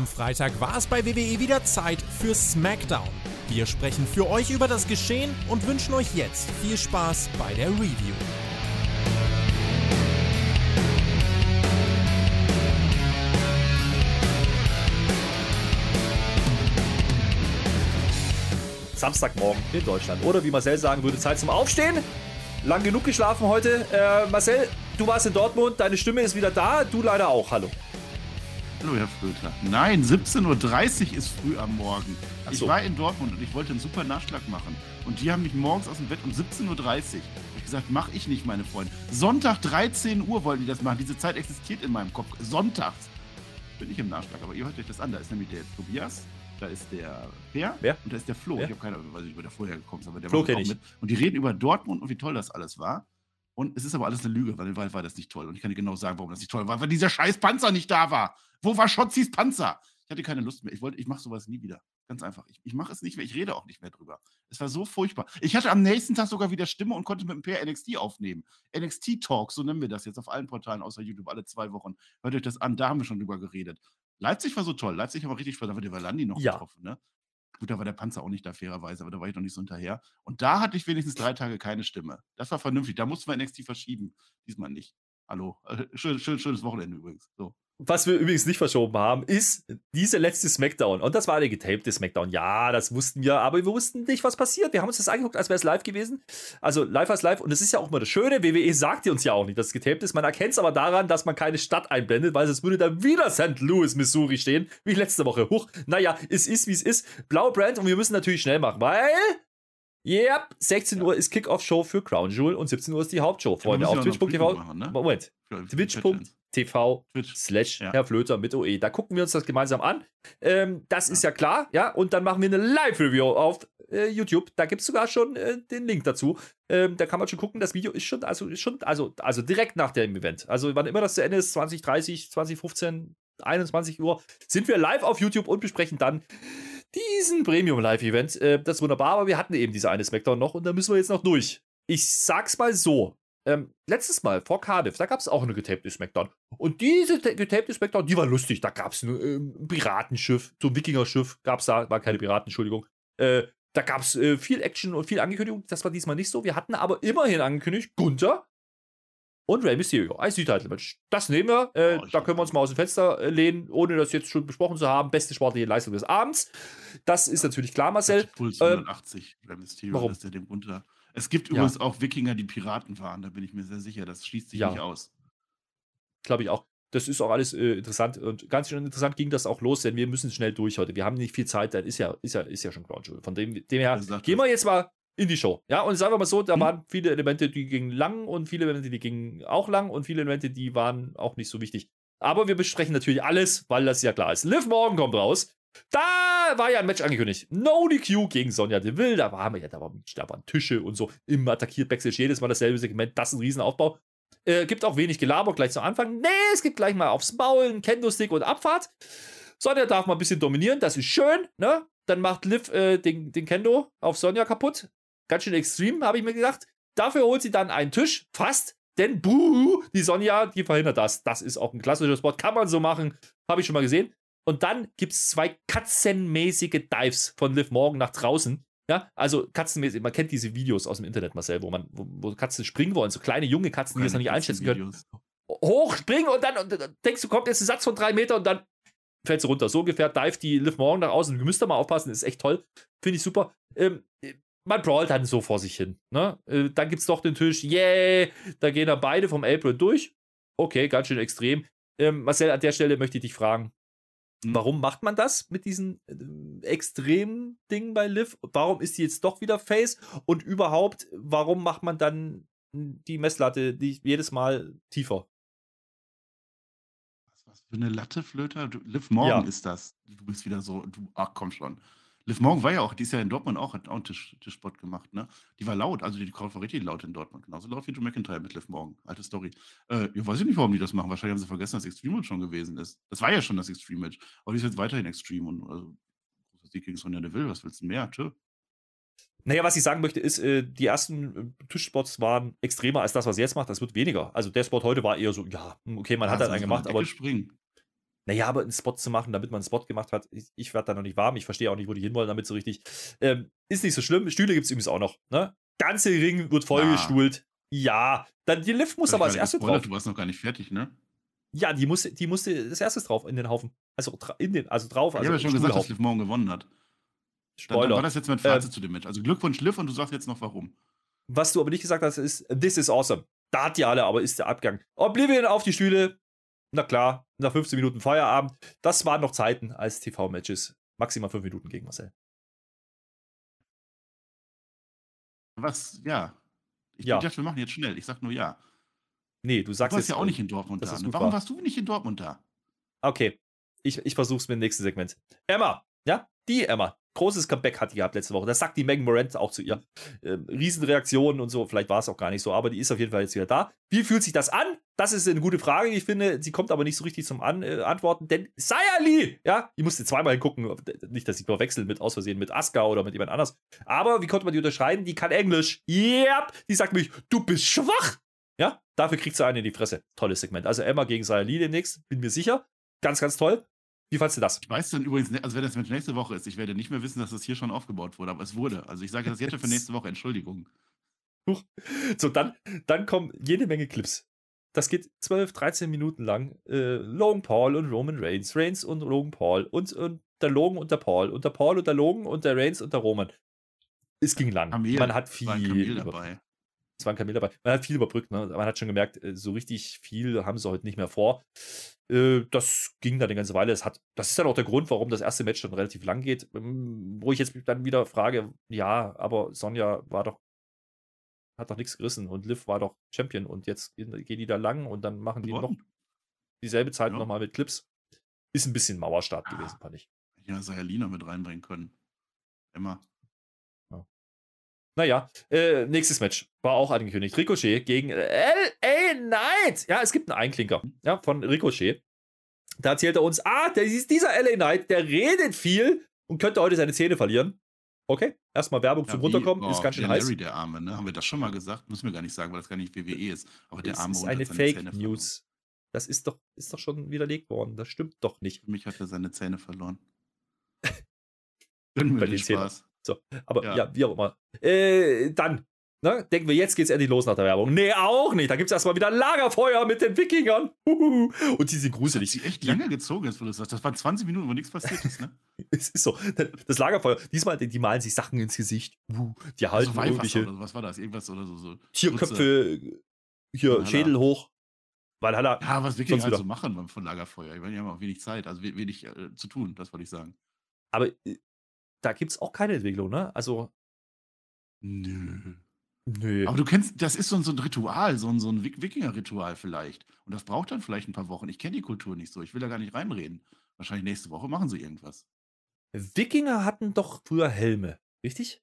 Am Freitag war es bei WWE wieder Zeit für SmackDown. Wir sprechen für euch über das Geschehen und wünschen euch jetzt viel Spaß bei der Review. Samstagmorgen in Deutschland. Oder wie Marcel sagen würde, Zeit zum Aufstehen. Lang genug geschlafen heute. Äh, Marcel, du warst in Dortmund, deine Stimme ist wieder da, du leider auch. Hallo. Hallo, Herr Flöter. Nein, 17.30 Uhr ist früh am Morgen. So. Ich war in Dortmund und ich wollte einen super Nachschlag machen. Und die haben mich morgens aus dem Bett um 17.30 Uhr. Ich gesagt, mache ich nicht, meine Freunde. Sonntag 13 Uhr wollten die das machen. Diese Zeit existiert in meinem Kopf. Sonntags bin ich im Nachschlag. Aber ihr hört euch das an. Da ist nämlich der Tobias, da ist der Per Wer? und da ist der Flo. Wer? Ich habe keine Ahnung, weiß nicht, wo der vorher gekommen ist, aber der Flo war auch mit. Und die reden über Dortmund und wie toll das alles war. Und es ist aber alles eine Lüge, weil in Wahrheit war das nicht toll. Und ich kann dir genau sagen, warum das nicht toll war, weil dieser scheiß Panzer nicht da war. Wo war Schotzis Panzer? Ich hatte keine Lust mehr. Ich wollte, ich mache sowas nie wieder. Ganz einfach. Ich, ich mache es nicht mehr. Ich rede auch nicht mehr drüber. Es war so furchtbar. Ich hatte am nächsten Tag sogar wieder Stimme und konnte mit dem PR NXT aufnehmen. NXT Talk, so nennen wir das jetzt auf allen Portalen außer YouTube, alle zwei Wochen. Hört euch das an, da haben wir schon drüber geredet. Leipzig war so toll. Leipzig haben wir richtig Spaß. Da war der Valandi noch ja. getroffen, ne? Gut, da war der Panzer auch nicht da, fairerweise, aber da war ich noch nicht so hinterher. Und da hatte ich wenigstens drei Tage keine Stimme. Das war vernünftig. Da mussten wir NXT verschieben. Diesmal nicht. Hallo. Schön, schön, schönes Wochenende übrigens. So. Was wir übrigens nicht verschoben haben, ist diese letzte Smackdown. Und das war eine getapte Smackdown. Ja, das wussten wir, aber wir wussten nicht, was passiert. Wir haben uns das angeguckt, als wäre es live gewesen. Also live als live. Und es ist ja auch immer das Schöne, WWE sagt uns ja auch nicht, dass es getaped ist. Man erkennt es aber daran, dass man keine Stadt einblendet, weil es würde dann wieder St. Louis, Missouri stehen, wie letzte Woche. Huch, naja, es ist, wie es ist. Blaue Brand und wir müssen natürlich schnell machen, weil Yep, 16 Uhr ist Kickoff-Show für Crown Jewel und 17 Uhr ist die Hauptshow, Freunde. Auf twitch.tv. Ne? Moment. Twitch.tv slash ja. Herr Flöter mit OE. Da gucken wir uns das gemeinsam an. Ähm, das ja. ist ja klar, ja. Und dann machen wir eine Live-Review auf äh, YouTube. Da gibt es sogar schon äh, den Link dazu. Ähm, da kann man schon gucken. Das Video ist schon, also, ist schon, also, also direkt nach dem Event. Also, wann immer das zu Ende ist, 2030, 2015, 21 Uhr, sind wir live auf YouTube und besprechen dann diesen Premium-Live-Event. Äh, das ist wunderbar, aber wir hatten eben diese eine Smackdown noch und da müssen wir jetzt noch durch. Ich sag's mal so. Ähm, letztes Mal vor Cardiff, da gab es auch eine getapte Smackdown. Und diese getapte Smackdown, die war lustig. Da gab es ein, ähm, Piratenschiff, so ein Wikinger-Schiff gab es da, war keine Piraten, Entschuldigung. Äh, da gab es äh, viel Action und viel Ankündigung. Das war diesmal nicht so. Wir hatten aber immerhin angekündigt, Gunther und Rey Mysterio. Ein Südtitle-Match. Das nehmen wir. Äh, oh, da können wir uns mal aus dem Fenster äh, lehnen, ohne das jetzt schon besprochen zu haben. Beste sportliche Leistung des Abends. Das ist natürlich klar, Marcel. Puls 180, ähm, Rey Mysterio, warum? ist der dem runter. Es gibt ja. übrigens auch Wikinger, die Piraten waren. Da bin ich mir sehr sicher. Das schließt sich ja. nicht aus. Glaube ich auch. Das ist auch alles äh, interessant und ganz schön interessant ging das auch los, denn wir müssen schnell durch heute. Wir haben nicht viel Zeit, dann ist ja, ist ja, ist ja schon Ground Von dem, dem her gehen wir jetzt mal in die Show. Ja, und sagen wir mal so, da mhm. waren viele Elemente, die gingen lang und viele Elemente, die gingen auch lang und viele Elemente, die waren auch nicht so wichtig. Aber wir besprechen natürlich alles, weil das ja klar ist. Liv Morgan kommt raus. Da war ja ein Match angekündigt. No DQ gegen Sonja Deville. Da waren wir ja, da, war, da waren Tische und so. Immer attackiert Backstage. Jedes Mal dasselbe Segment. Das ist ein Riesenaufbau. Äh, gibt auch wenig Gelaber gleich zu Anfang. Nee, es gibt gleich mal aufs Maul, einen Kendo-Stick und Abfahrt. Sonja darf mal ein bisschen dominieren. Das ist schön, ne? Dann macht Liv äh, den, den Kendo auf Sonja kaputt. Ganz schön extrem, habe ich mir gedacht. Dafür holt sie dann einen Tisch, fast, denn buh, die Sonja, die verhindert das. Das ist auch ein klassischer Spot, kann man so machen, habe ich schon mal gesehen. Und dann gibt es zwei katzenmäßige Dives von Liv Morgan nach draußen. Ja, also katzenmäßig, man kennt diese Videos aus dem Internet, Marcel, wo man, wo, wo Katzen springen wollen, so kleine junge Katzen, die das noch nicht einschätzen können. Hochspringen und dann und, und, denkst du, kommt jetzt ein Satz von drei Meter und dann fällt sie runter. So ungefähr dive die Liv Morgan nach außen. Du müsst da mal aufpassen, ist echt toll. Finde ich super. Ähm, man brawlt dann so vor sich hin. Ne? Äh, dann gibt es doch den Tisch, yeah, da gehen dann beide vom April durch. Okay, ganz schön extrem. Ähm, Marcel, an der Stelle möchte ich dich fragen, hm. warum macht man das mit diesen äh, extremen Dingen bei Liv? Warum ist die jetzt doch wieder Face? Und überhaupt, warum macht man dann die Messlatte die jedes Mal tiefer? Was für eine Latte, Flöter? Liv Morgan ja. ist das. Du bist wieder so, du, ach komm schon. Liv Morgan war ja auch, die ist ja in Dortmund auch, hat auch einen Tisch, Tischspot gemacht, ne? Die war laut, also die Crowd war richtig laut in Dortmund. Genauso laut wie Joe McIntyre mit Liv Morgan. Alte Story. Äh, ich weiß nicht, warum die das machen. Wahrscheinlich haben sie vergessen, dass Extreme Match schon gewesen ist. Das war ja schon das Extreme Match. Aber die ist jetzt weiterhin Extreme und also, Sieg gegen Sonja Deville. Was willst du mehr? Tschö. Naja, was ich sagen möchte, ist, äh, die ersten äh, Tischspots waren extremer als das, was sie jetzt macht. Das wird weniger. Also der Spot heute war eher so, ja, hm, okay, man ja, hat das einen gemacht, aber. Springen. Naja, aber einen Spot zu machen, damit man einen Spot gemacht hat, ich, ich werde da noch nicht warm. Ich verstehe auch nicht, wo die hinwollen damit so richtig. Ähm, ist nicht so schlimm. Stühle gibt es übrigens auch noch. Ne? Ganze Ring wird vollgestuhlt. Ja. Dann die Lift muss aber als erste drauf. Du warst noch gar nicht fertig, ne? Ja, die musste, die musste das erste drauf in den Haufen. Also in den, also drauf. Also ich habe ja schon gesagt, dass Liv morgen gewonnen hat. Spoiler. Dann, dann war das jetzt mein Fazit äh, zu dem Match. Also Glückwunsch Liv und du sagst jetzt noch warum. Was du aber nicht gesagt hast, ist, this is awesome. Da hat die alle, aber ist der Abgang. Oblivion auf die Stühle. Na klar, nach 15 Minuten Feierabend. Das waren noch Zeiten als TV-Matches. Maximal 5 Minuten gegen Marcel. Was, ja. Ich ja. dachte, wir machen jetzt schnell. Ich sag nur ja. Nee, du sagst du warst jetzt, ja auch nicht in Dortmund da. Ne? Warum warst du nicht in Dortmund da? Okay, ich, ich versuch's mit dem nächsten Segment. Emma, ja, die Emma. Großes Comeback hat die gehabt letzte Woche. Das sagt die Megan Morant auch zu ihr. Ähm, Riesenreaktionen und so. Vielleicht war es auch gar nicht so, aber die ist auf jeden Fall jetzt wieder da. Wie fühlt sich das an? Das ist eine gute Frage. Ich finde, sie kommt aber nicht so richtig zum an äh, Antworten, denn Sayali, ja, ich musste zweimal gucken. Nicht, dass ich verwechseln mit aus Versehen mit Aska oder mit jemand anders. Aber wie konnte man die unterscheiden? Die kann Englisch. Yep. Die sagt mich, du bist schwach. Ja, dafür kriegt sie einen in die Fresse. Tolles Segment. Also Emma gegen Sayali demnächst, bin mir sicher. Ganz, ganz toll. Wie fandst du das? Ich weiß dann übrigens, also wenn das nächste Woche ist, ich werde nicht mehr wissen, dass das hier schon aufgebaut wurde, aber es wurde. Also ich sage das jetzt für nächste Woche, Entschuldigung. So, dann, dann kommen jede Menge Clips. Das geht 12, 13 Minuten lang. Äh, Logan Paul und Roman Reigns, Reigns und Logan Paul und, und der Logan und der Paul und der Paul und der Logan und der Reigns und der Roman. Es ging lang. Kamel, Man hat viel. Kamel dabei es war ein Kamel dabei. Man hat viel überbrückt, ne? man hat schon gemerkt, äh, so richtig viel haben sie heute nicht mehr vor. Äh, das ging dann eine ganze Weile. Das, hat, das ist dann auch der Grund, warum das erste Match dann relativ lang geht. Ähm, wo ich jetzt dann wieder frage, ja, aber Sonja war doch, hat doch nichts gerissen und Liv war doch Champion und jetzt gehen die da lang und dann machen die noch dieselbe Zeit ja. nochmal mit Clips. Ist ein bisschen Mauerstart ja. gewesen, fand ich. Ja, Sayalina mit reinbringen können. Immer. Naja, äh, nächstes Match war auch angekündigt. Ricochet gegen L.A. Knight. Ja, es gibt einen Einklinker ja, von Ricochet. Da erzählt er uns, ah, der ist dieser L.A. Knight, der redet viel und könnte heute seine Zähne verlieren. Okay, erstmal Werbung ja, zum Runterkommen, oh, ist ganz schön der heiß. Larry, der Arme, ne? Haben wir das schon mal gesagt? Müssen wir gar nicht sagen, weil das gar nicht WWE ist. Aber der das Arme ist eine Fake News. Das ist doch, ist doch schon widerlegt worden. Das stimmt doch nicht. Für mich hat er seine Zähne verloren. Wir den Spaß. So, aber ja, ja wie auch immer. Äh, dann, ne, denken wir, jetzt geht's endlich los nach der Werbung. Nee, auch nicht. Da gibt's erstmal wieder Lagerfeuer mit den Wikingern. Und die sind gruselig. Das hat echt lange gezogen, wo du sagst. Das waren 20 Minuten, wo nichts passiert ist, ne? es ist so. Das Lagerfeuer, diesmal, die malen sich Sachen ins Gesicht. Die also halten also irgendwelche. Oder was war das? Irgendwas oder so. so Tierköpfe, hier, Schädel hoch. Weil Haller, ja, was wirklich halt so machen von Lagerfeuer. Ich meine, die haben auch wenig Zeit, also wenig äh, zu tun, das wollte ich sagen. Aber äh, da gibt es auch keine Entwicklung, ne? Also. Nö. Nö. Aber du kennst, das ist so ein, so ein Ritual, so ein, so ein Wikinger-Ritual vielleicht. Und das braucht dann vielleicht ein paar Wochen. Ich kenne die Kultur nicht so. Ich will da gar nicht reinreden. Wahrscheinlich nächste Woche machen sie irgendwas. Wikinger hatten doch früher Helme, richtig?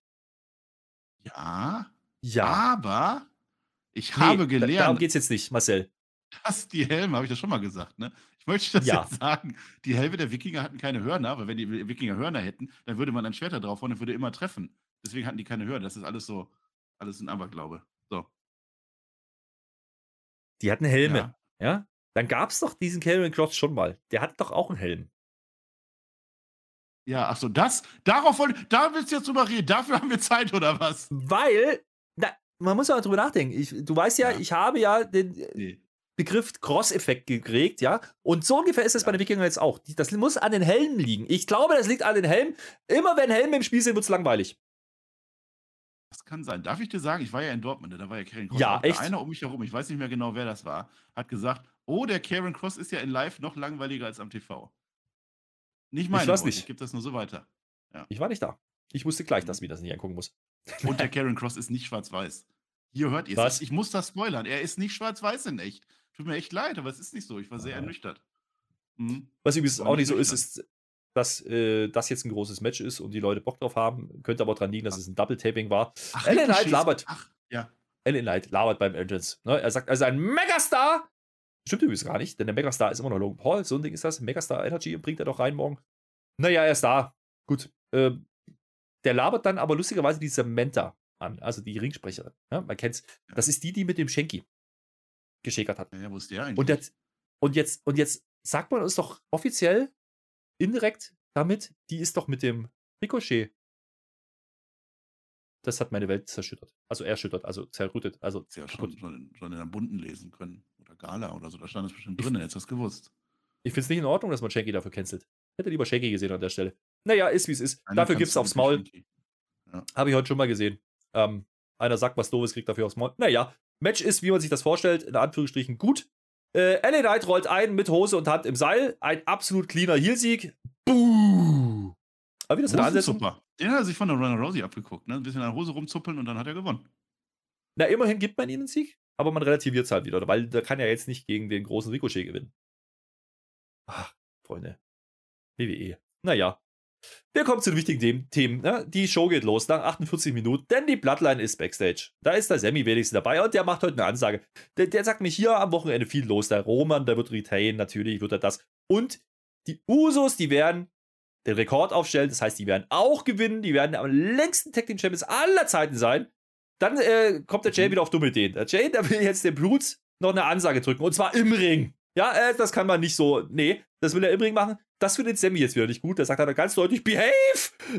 Ja. Ja. Aber ich nee, habe gelernt. Darum geht es jetzt nicht, Marcel. Dass die Helme, habe ich das schon mal gesagt, ne? Möchte das ja. jetzt sagen. Die Hälfte der Wikinger hatten keine Hörner, weil wenn die Wikinger Hörner hätten, dann würde man ein Schwert da drauf und würde immer treffen. Deswegen hatten die keine Hörner. Das ist alles so, alles ein Aberglaube. So. Die hatten Helme, ja? ja? Dann gab es doch diesen Cameron Cross schon mal. Der hatte doch auch einen Helm. Ja, ach so, das, darauf wollte, da willst du jetzt drüber reden. Dafür haben wir Zeit, oder was? Weil, na, man muss ja drüber nachdenken. Ich, du weißt ja, ja, ich habe ja den, nee. Begriff Cross-Effekt gekriegt, ja. Und so ungefähr ist es bei den Wikingern jetzt auch. Das muss an den Helmen liegen. Ich glaube, das liegt an den Helmen. Immer wenn Helme im Spiel sind, wird es langweilig. Das kann sein. Darf ich dir sagen, ich war ja in Dortmund, da war ja Karen Cross. Ja, echt? Einer um mich herum, ich weiß nicht mehr genau, wer das war, hat gesagt, oh, der Karen Cross ist ja in Live noch langweiliger als am TV. Nicht meine Ich weiß nicht. Ich gebe das nur so weiter. Ja. Ich war nicht da. Ich wusste gleich, dass ich das nicht angucken muss. Und der Karen Cross ist nicht schwarz-weiß. Hier hört ihr es. Ich muss das spoilern. Er ist nicht schwarz-weiß in echt. Tut mir echt leid, aber es ist nicht so. Ich war sehr ernüchtert. Mhm. Was übrigens auch nicht so ist, ist, dass äh, das jetzt ein großes Match ist und die Leute Bock drauf haben. Könnte aber daran liegen, dass es ein Double-Taping war. Ach, Ellen Knight labert. Ach, ja. Ellen Knight labert beim Entrance. Ne? Er sagt, also ein Megastar. Stimmt übrigens gar nicht, denn der Megastar ist immer noch Logan Paul. So ein Ding ist das. Megastar Energy bringt er doch rein morgen. Naja, er ist da. Gut. Ähm, der labert dann aber lustigerweise die Samantha an, also die Ringsprecherin. Ja, man kennt's. Das ist die, die mit dem Schenki geschäkert hat. Ja, wo ist der eigentlich? Und, das, und, jetzt, und jetzt sagt man uns doch offiziell indirekt damit, die ist doch mit dem Ricochet. Das hat meine Welt zerschüttert. Also erschüttert, also zerrüttet. Also ja schon, schon, in, schon in der Bunten lesen können. Oder Gala oder so. Da stand es bestimmt drin, hättest du das gewusst. Ich finde es nicht in Ordnung, dass man Shanky dafür cancelt. Hätte lieber Shanky gesehen an der Stelle. Naja, ist wie es ist. Eine dafür gibt es aufs Maul. Ja. Habe ich heute schon mal gesehen. Ähm, einer sagt was Doofes, kriegt dafür aufs Maul. Naja, Match ist, wie man sich das vorstellt, in Anführungsstrichen gut. Äh, LA Knight rollt ein mit Hose und Hand im Seil. Ein absolut cleaner Heelsieg. Buh! Aber wie das in der Ansetzung? Den hat er sich von der Runner Rousey abgeguckt. Ne? Ein bisschen an der Hose rumzuppeln und dann hat er gewonnen. Na, immerhin gibt man ihnen einen Sieg, aber man relativiert es halt wieder, weil der kann ja jetzt nicht gegen den großen Ricochet gewinnen. Ach, Freunde. WWE. Naja. Wir kommen zu den wichtigen Themen. Ne? Die Show geht los nach 48 Minuten, denn die Bloodline ist Backstage. Da ist der Sammy wenigstens dabei und der macht heute eine Ansage. Der, der sagt mir hier am Wochenende viel los. Der Roman, der wird retain, natürlich wird er das. Und die Usos, die werden den Rekord aufstellen. Das heißt, die werden auch gewinnen. Die werden am längsten Tag Team Champions aller Zeiten sein. Dann äh, kommt der Jay mhm. wieder auf dumme Ideen. Der Jay, der will jetzt dem Blut noch eine Ansage drücken. Und zwar im Ring. Ja, äh, das kann man nicht so. Nee, das will er im Ring machen. Das findet Sammy jetzt wieder nicht gut. Da sagt er ganz deutlich: Behave!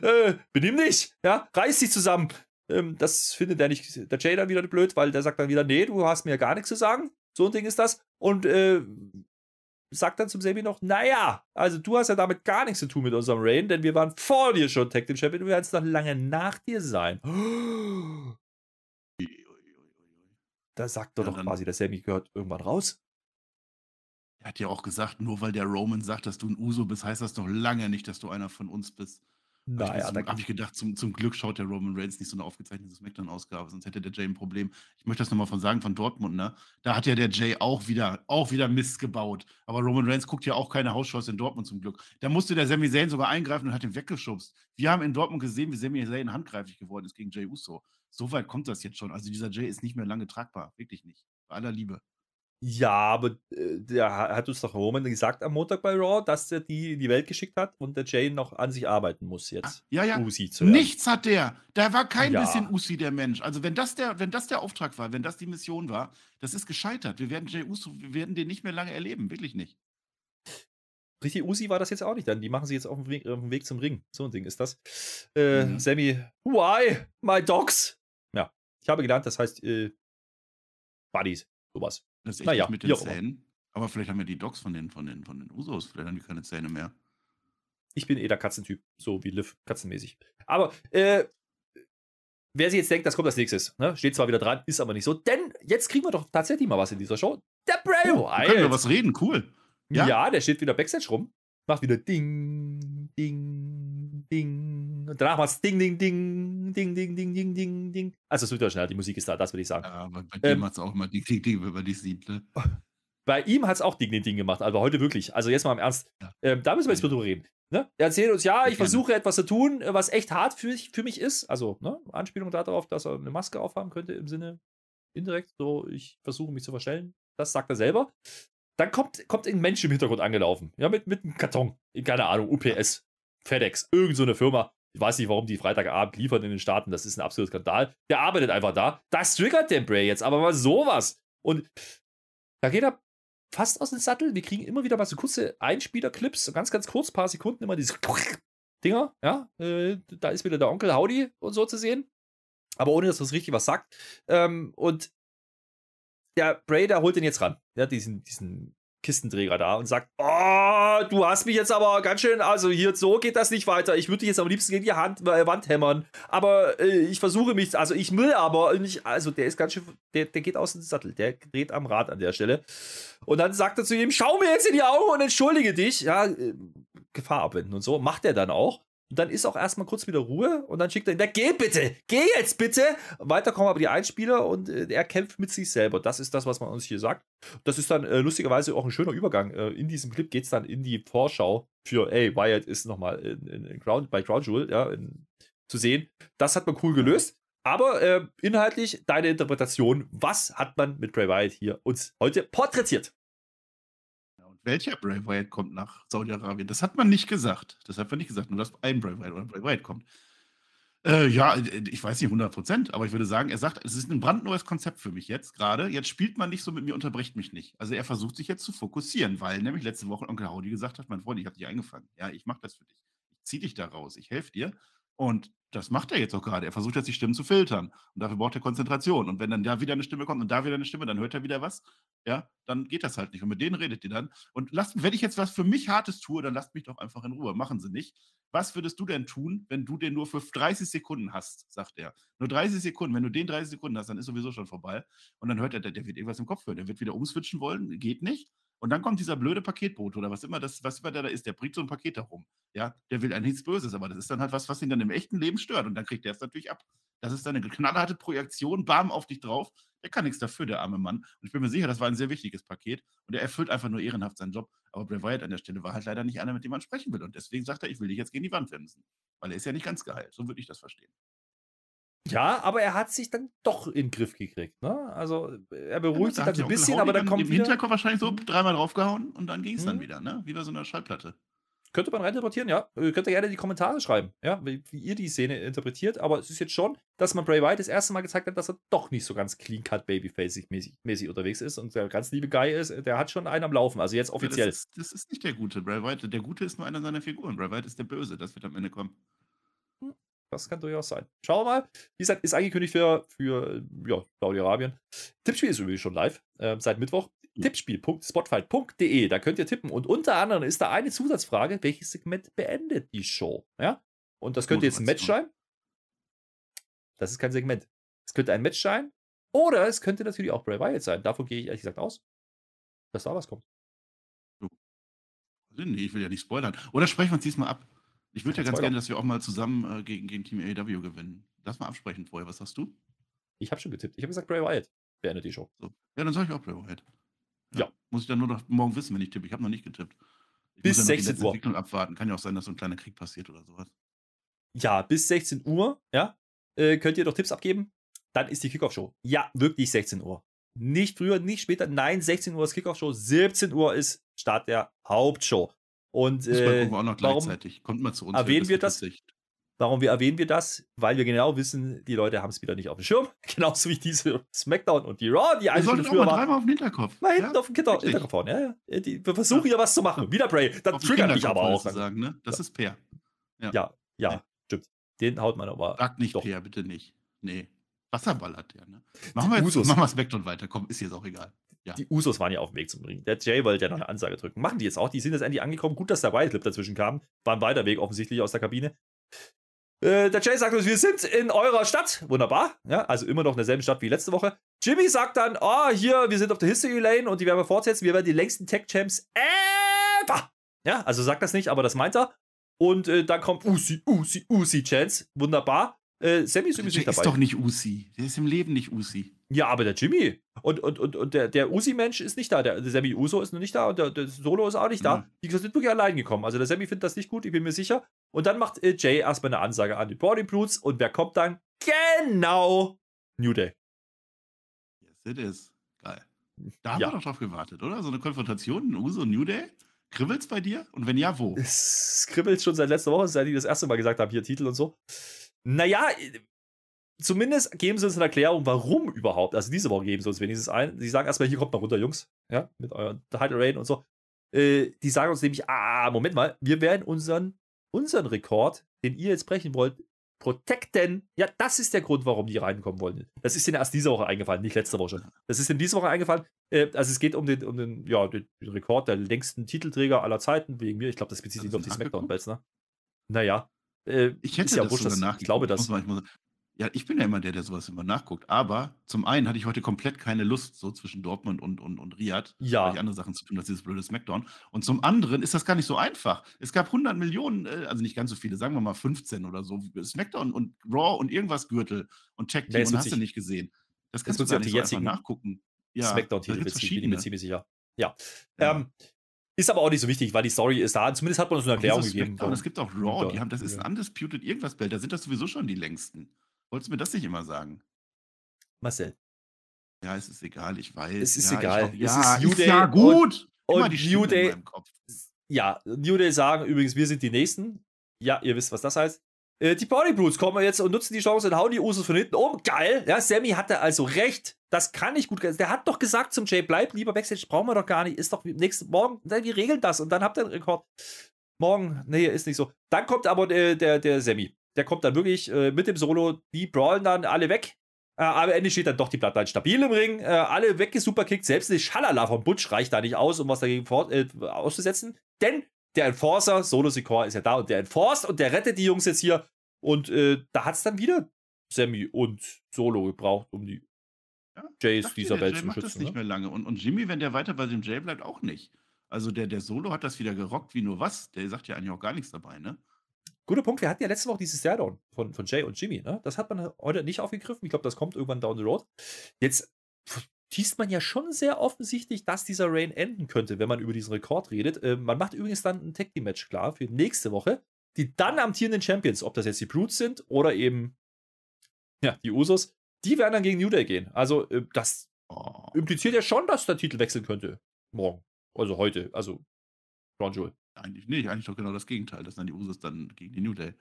Äh, benimm dich! Ja, reiß dich zusammen. Ähm, das findet er nicht. Der Jay dann wieder blöd, weil der sagt dann wieder: Nee, du hast mir gar nichts zu sagen. So ein Ding ist das. Und äh, sagt dann zum Sammy noch: Naja, also du hast ja damit gar nichts zu tun mit unserem Reign, denn wir waren vor dir schon Tag Team Champion und wir werden es noch lange nach dir sein. Da sagt doch ja, doch quasi, der Sammy gehört irgendwann raus. Er hat ja auch gesagt, nur weil der Roman sagt, dass du ein Uso bist, heißt das noch lange nicht, dass du einer von uns bist. Naja, da habe ich gedacht, zum, zum Glück schaut der Roman Reigns nicht so eine aufgezeichnete Smackdown-Ausgabe, sonst hätte der Jay ein Problem. Ich möchte das nochmal von sagen, von Dortmund, ne? Da hat ja der Jay auch wieder, auch wieder Mist gebaut. Aber Roman Reigns guckt ja auch keine Hausshows in Dortmund zum Glück. Da musste der Sami Zayn sogar eingreifen und hat ihn weggeschubst. Wir haben in Dortmund gesehen, wie Sami Zayn handgreiflich geworden ist gegen Jay Uso. So weit kommt das jetzt schon. Also dieser Jay ist nicht mehr lange tragbar. Wirklich nicht. Bei aller Liebe. Ja, aber äh, der hat uns doch Roman gesagt am Montag bei Raw, dass er die in die Welt geschickt hat und der Jay noch an sich arbeiten muss jetzt. Ja, ja. Usi zu Nichts hat der. Da war kein ja. bisschen Usi der Mensch. Also wenn das der, wenn das der Auftrag war, wenn das die Mission war, das ist gescheitert. Wir werden Jay Uso, wir werden den nicht mehr lange erleben, wirklich nicht. Richtig Usi war das jetzt auch nicht dann. Die machen sie jetzt auf dem Weg, auf dem Weg zum Ring. So ein Ding ist das. Äh, mhm. Sammy, why? My dogs? Ja, ich habe gelernt, das heißt äh, Buddies, sowas. Das ist echt naja, mit den Zähnen. Aber vielleicht haben ja die Dogs von den, von, den, von den Usos, vielleicht haben die keine Zähne mehr. Ich bin eh der Katzentyp, so wie Liv, katzenmäßig. Aber, äh, wer sich jetzt denkt, das kommt als nächstes, ne? steht zwar wieder dran, ist aber nicht so, denn jetzt kriegen wir doch tatsächlich mal was in dieser Show. Der Bray oh, Wyatt. Können wir was reden, cool. Ja? ja, der steht wieder Backstage rum, macht wieder Ding, Ding, Ding. Und danach macht es Ding, Ding, Ding, Ding, Ding, Ding, Ding, Ding, Ding. Also es wird ja schnell, die Musik ist da, das würde ich sagen. Ja, aber bei dem ähm, hat es auch immer Ding, Ding, Ding, wenn man die sieht. Ne? Bei ihm hat es auch Ding, Ding, Ding gemacht, aber heute wirklich. Also jetzt mal im Ernst. Ja. Ähm, da müssen wir jetzt drüber reden. Ne? Er erzählt uns, ja, ich versuche etwas zu tun, was echt hart für, für mich ist. Also, ne? Anspielung darauf, dass er eine Maske aufhaben könnte, im Sinne indirekt, so, ich versuche mich zu verstellen. Das sagt er selber. Dann kommt, kommt ein Mensch im Hintergrund angelaufen. Ja, mit, mit einem Karton. Keine Ahnung, UPS, FedEx, irgend so eine Firma. Ich weiß nicht, warum die Freitagabend liefern in den Staaten. Das ist ein absoluter Skandal. Der arbeitet einfach da. Das triggert den Bray jetzt, aber mal sowas. Und da geht er fast aus dem Sattel. Wir kriegen immer wieder mal so kurze Einspielerclips, so ganz, ganz kurz, paar Sekunden, immer diese Dinger. Ja, äh, da ist wieder der Onkel Howdy und so zu sehen. Aber ohne, dass das richtig was sagt. Ähm, und der Bray, der holt den jetzt ran. Ja, diesen, diesen Kistenträger da und sagt, oh, du hast mich jetzt aber ganz schön, also hier, so geht das nicht weiter. Ich würde dich jetzt am liebsten gegen die Hand, äh, Wand hämmern. Aber äh, ich versuche mich, also ich will aber nicht, also der ist ganz schön, der, der geht aus dem Sattel, der dreht am Rad an der Stelle. Und dann sagt er zu ihm, schau mir jetzt in die Augen und entschuldige dich. Ja, äh, Gefahr abwenden und so. Macht er dann auch. Und dann ist auch erstmal kurz wieder Ruhe und dann schickt er ihn weg. Geh bitte! Geh jetzt bitte! Weiter kommen aber die Einspieler und äh, er kämpft mit sich selber. Das ist das, was man uns hier sagt. Das ist dann äh, lustigerweise auch ein schöner Übergang. Äh, in diesem Clip geht es dann in die Vorschau für, ey, Wyatt ist nochmal in, in, in Ground, bei Ground Jewel ja, in, zu sehen. Das hat man cool gelöst. Aber äh, inhaltlich deine Interpretation, was hat man mit Bray Wyatt hier uns heute porträtiert? Welcher Bray Wyatt kommt nach Saudi-Arabien. Das hat man nicht gesagt. Das hat man nicht gesagt, nur dass ein Bray Wyatt oder Bray Wyatt kommt. Äh, ja, äh, ich weiß nicht 100 Prozent, aber ich würde sagen, er sagt, es ist ein brandneues Konzept für mich jetzt gerade. Jetzt spielt man nicht so mit mir, unterbrecht mich nicht. Also er versucht sich jetzt zu fokussieren, weil nämlich letzte Woche Onkel Haudi gesagt hat, mein Freund, ich habe dich eingefangen. Ja, ich mache das für dich. Ich ziehe dich da raus, ich helfe dir. Und das macht er jetzt auch gerade. Er versucht jetzt die Stimmen zu filtern. Und dafür braucht er Konzentration. Und wenn dann da wieder eine Stimme kommt und da wieder eine Stimme, dann hört er wieder was. Ja, dann geht das halt nicht. Und mit denen redet ihr dann. Und lasst, wenn ich jetzt was für mich Hartes tue, dann lasst mich doch einfach in Ruhe. Machen sie nicht. Was würdest du denn tun, wenn du den nur für 30 Sekunden hast, sagt er. Nur 30 Sekunden. Wenn du den 30 Sekunden hast, dann ist sowieso schon vorbei. Und dann hört er, der, der wird irgendwas im Kopf hören. Der wird wieder umswitchen wollen. Geht nicht. Und dann kommt dieser blöde Paketbote oder was immer das, was immer der da ist, der bringt so ein Paket herum. Ja, der will eigentlich nichts Böses, aber das ist dann halt was, was ihn dann im echten Leben stört. Und dann kriegt der es natürlich ab. Das ist dann eine knallharte Projektion, bam auf dich drauf. Der kann nichts dafür, der arme Mann. Und ich bin mir sicher, das war ein sehr wichtiges Paket. Und er erfüllt einfach nur ehrenhaft seinen Job. Aber Bray Wyatt an der Stelle war halt leider nicht einer, mit dem man sprechen will. Und deswegen sagt er, ich will dich jetzt gegen die Wand wemsen. Weil er ist ja nicht ganz geil. So würde ich das verstehen. Ja, aber er hat sich dann doch in den Griff gekriegt. Ne? Also er beruhigt ja, sich dann ein bisschen, aber dann kommt im Hinterkopf wahrscheinlich so dreimal draufgehauen und dann ging es mhm. dann wieder, ne? Wie bei so einer Schallplatte. Könnte man reinterpretieren, ja. Könnt ihr gerne in die Kommentare schreiben, ja, wie, wie, ihr die Szene interpretiert. Aber es ist jetzt schon, dass man Bray Wyatt das erste Mal gezeigt hat, dass er doch nicht so ganz clean-cut Babyface-mäßig mäßig unterwegs ist und der ganz liebe Guy ist, der hat schon einen am Laufen, also jetzt offiziell. Ja, das, ist, das, ist, nicht der Gute. Bray Wyatt, der Gute ist nur einer seiner Figuren. Bray Wyatt ist der Böse, das wird am Ende kommen. Das kann durchaus sein. Schauen wir mal. Wie gesagt, ist angekündigt für, für ja, Saudi-Arabien. Tippspiel ist übrigens schon live, äh, seit Mittwoch. Tippspiel.spotfight.de, da könnt ihr tippen. Und unter anderem ist da eine Zusatzfrage, welches Segment beendet die Show? Ja? Und das könnte jetzt ein Match sein. Das ist kein Segment. Es könnte ein Match sein. Oder es könnte natürlich auch Bray Wyatt sein. Davon gehe ich ehrlich gesagt aus, dass da was kommt. Nee, ich will ja nicht spoilern. Oder sprechen wir uns diesmal ab. Ich würde ja ganz gerne, dass wir auch mal zusammen äh, gegen, gegen Team AEW gewinnen. Lass mal absprechen vorher. Was hast du? Ich habe schon getippt. Ich habe gesagt, Bray Wyatt beendet die Show. So. Ja, dann sage ich auch Bray Wyatt. Ja. ja. Muss ich dann nur noch morgen wissen, wenn ich tippe. Ich habe noch nicht getippt. Ich bis muss ja 16 Uhr. Entwicklung abwarten. Kann ja auch sein, dass so ein kleiner Krieg passiert oder sowas. Ja, bis 16 Uhr, ja, äh, könnt ihr doch Tipps abgeben. Dann ist die Kickoff-Show. Ja, wirklich 16 Uhr. Nicht früher, nicht später. Nein, 16 Uhr ist Kickoff-Show. 17 Uhr ist Start der Hauptshow. Und äh, auch noch gleichzeitig. Kommt mal zu uns. Erwähnen wir das? Gesicht. Warum wir erwähnen wir das? Weil wir genau wissen, die Leute haben es wieder nicht auf dem Schirm. Genauso wie diese SmackDown und die Raw, die eine früher war. dreimal auf den Hinterkopf. Mal hinten ja, auf dem Kinder Hinterkopf hauen. Ja, ja. Die, wir versuchen ja. hier was zu machen. Wieder Bray. Das triggert mich aber auch. Sagen, ne? Das ist Peer. Ja, ja, ja, stimmt. Den haut man aber. Sag nicht doch. Peer, bitte nicht. Nee. Wasserball hat der, ne? Machen wir jetzt machen wir SmackDown weiter. Komm, ist jetzt auch egal. Ja. Die Usos waren ja auf dem Weg zum Ring. Der Jay wollte ja noch eine Ansage drücken. Machen die jetzt auch. Die sind jetzt endlich angekommen. Gut, dass der Wyatt Clip dazwischen kam. War ein weiter Weg offensichtlich aus der Kabine. Äh, der Jay sagt uns, wir sind in eurer Stadt. Wunderbar. Ja, also immer noch in derselben Stadt wie letzte Woche. Jimmy sagt dann, oh, hier, wir sind auf der History Lane und die werden wir fortsetzen. Wir werden die längsten Tech Champs ever. Ja, also sagt das nicht, aber das meint er. Und äh, dann kommt Usi, Usi, Usi Chance. Wunderbar. Äh, Sammy ist übrigens nicht dabei. Der ist doch nicht Usi. Der ist im Leben nicht Usi. Ja, aber der Jimmy und, und, und, und der, der Usi-Mensch ist nicht da. Der, der Sammy Uso ist noch nicht da und der, der Solo ist auch nicht da. Die sind wirklich allein gekommen. Also der Sammy findet das nicht gut, ich bin mir sicher. Und dann macht äh, Jay erstmal eine Ansage an die Body Brutes und wer kommt dann? Genau! New Day. Yes, it is. Geil. Da haben ja. wir doch drauf gewartet, oder? So eine Konfrontation Uso und New Day? Kribbelt's bei dir? Und wenn ja, wo? Es kribbelt schon seit letzter Woche, seit ich das erste Mal gesagt habe, hier Titel und so. Naja, zumindest geben sie uns eine Erklärung, warum überhaupt. Also diese Woche geben sie uns wenigstens ein. Sie sagen erstmal, hier kommt mal runter, Jungs. Ja, mit euren Title Rain und so. Äh, die sagen uns nämlich, ah, Moment mal, wir werden unseren, unseren Rekord, den ihr jetzt brechen wollt, protecten. Ja, das ist der Grund, warum die reinkommen wollen. Das ist ihnen erst diese Woche eingefallen, nicht letzte Woche schon. Das ist ihnen diese Woche eingefallen. Äh, also es geht um den, um den, ja, den, Rekord der längsten Titelträger aller Zeiten, wegen mir. Ich glaube, das bezieht sich auf die Smackdown-Bells, ne? Naja. Äh, ich hätte ja das wurscht, sogar Ich glaube, das. Muss man, ja, ich bin ja immer der, der sowas immer nachguckt. Aber zum einen hatte ich heute komplett keine Lust, so zwischen Dortmund und, und, und Riyadh, ja. weil ich andere Sachen zu tun, als dieses blöde Smackdown. Und zum anderen ist das gar nicht so einfach. Es gab 100 Millionen, äh, also nicht ganz so viele, sagen wir mal 15 oder so, Smackdown und Raw und irgendwas Gürtel und Tag Team und hast du nicht gesehen. Das kannst das du gar nicht so einfach nachgucken. Ja, Smackdown-Titel bin ich mir ziemlich sicher. Ja. ja. Ähm, ist aber auch nicht so wichtig, weil die Story ist da. Zumindest hat man uns eine Erklärung gegeben. Und es gibt auch Raw, die haben, das ist ein Undisputed irgendwas Belt, da sind das sowieso schon die längsten. Wolltest du mir das nicht immer sagen? Marcel. Ja, es ist egal, ich weiß. Es ist ja, egal. Auch, ja, es ist, ist ja gut. Und, und New Day. Ja, New Day sagen übrigens, wir sind die Nächsten. Ja, ihr wisst, was das heißt. Äh, die Body Brutes kommen jetzt und nutzen die Chance und hauen die Usos von hinten um. Geil. Ja, Sammy hatte also recht. Das kann nicht gut. Der hat doch gesagt zum Jay, bleib lieber Backstage, brauchen wir doch gar nicht. Ist doch nächsten Morgen, wir regeln das und dann habt ihr einen Rekord. Morgen, nee, ist nicht so. Dann kommt aber der, der, der Sammy. Der kommt dann wirklich äh, mit dem Solo. Die brawlen dann alle weg. Äh, aber am Ende steht dann doch die Bloodline stabil im Ring. Äh, alle weggesuperkickt. Selbst die Schalala von Butch reicht da nicht aus, um was dagegen fort, äh, auszusetzen. Denn der Enforcer, Solo Secor ist ja da und der enforced und der rettet die Jungs jetzt hier. Und äh, da hat es dann wieder Sammy und Solo gebraucht, um die ja, Jays dieser Welt zu schützen. das nicht ne? mehr lange. Und, und Jimmy, wenn der weiter bei dem Jay bleibt, auch nicht. Also der, der Solo hat das wieder gerockt wie nur was. Der sagt ja eigentlich auch gar nichts dabei, ne? Guter Punkt. Wir hatten ja letzte Woche dieses Stairdown von, von Jay und Jimmy. Ne? Das hat man heute nicht aufgegriffen. Ich glaube, das kommt irgendwann down the road. Jetzt teast man ja schon sehr offensichtlich, dass dieser Reign enden könnte, wenn man über diesen Rekord redet. Äh, man macht übrigens dann ein Tag Team Match klar für nächste Woche. Die dann amtierenden Champions, ob das jetzt die Brutes sind oder eben ja, die Usos, die werden dann gegen New Day gehen. Also äh, das oh. impliziert ja schon, dass der Titel wechseln könnte. Morgen. Also heute. Also Crown Jewel. Eigentlich nicht, eigentlich doch genau das Gegenteil, dass dann die Usos dann gegen die New Day.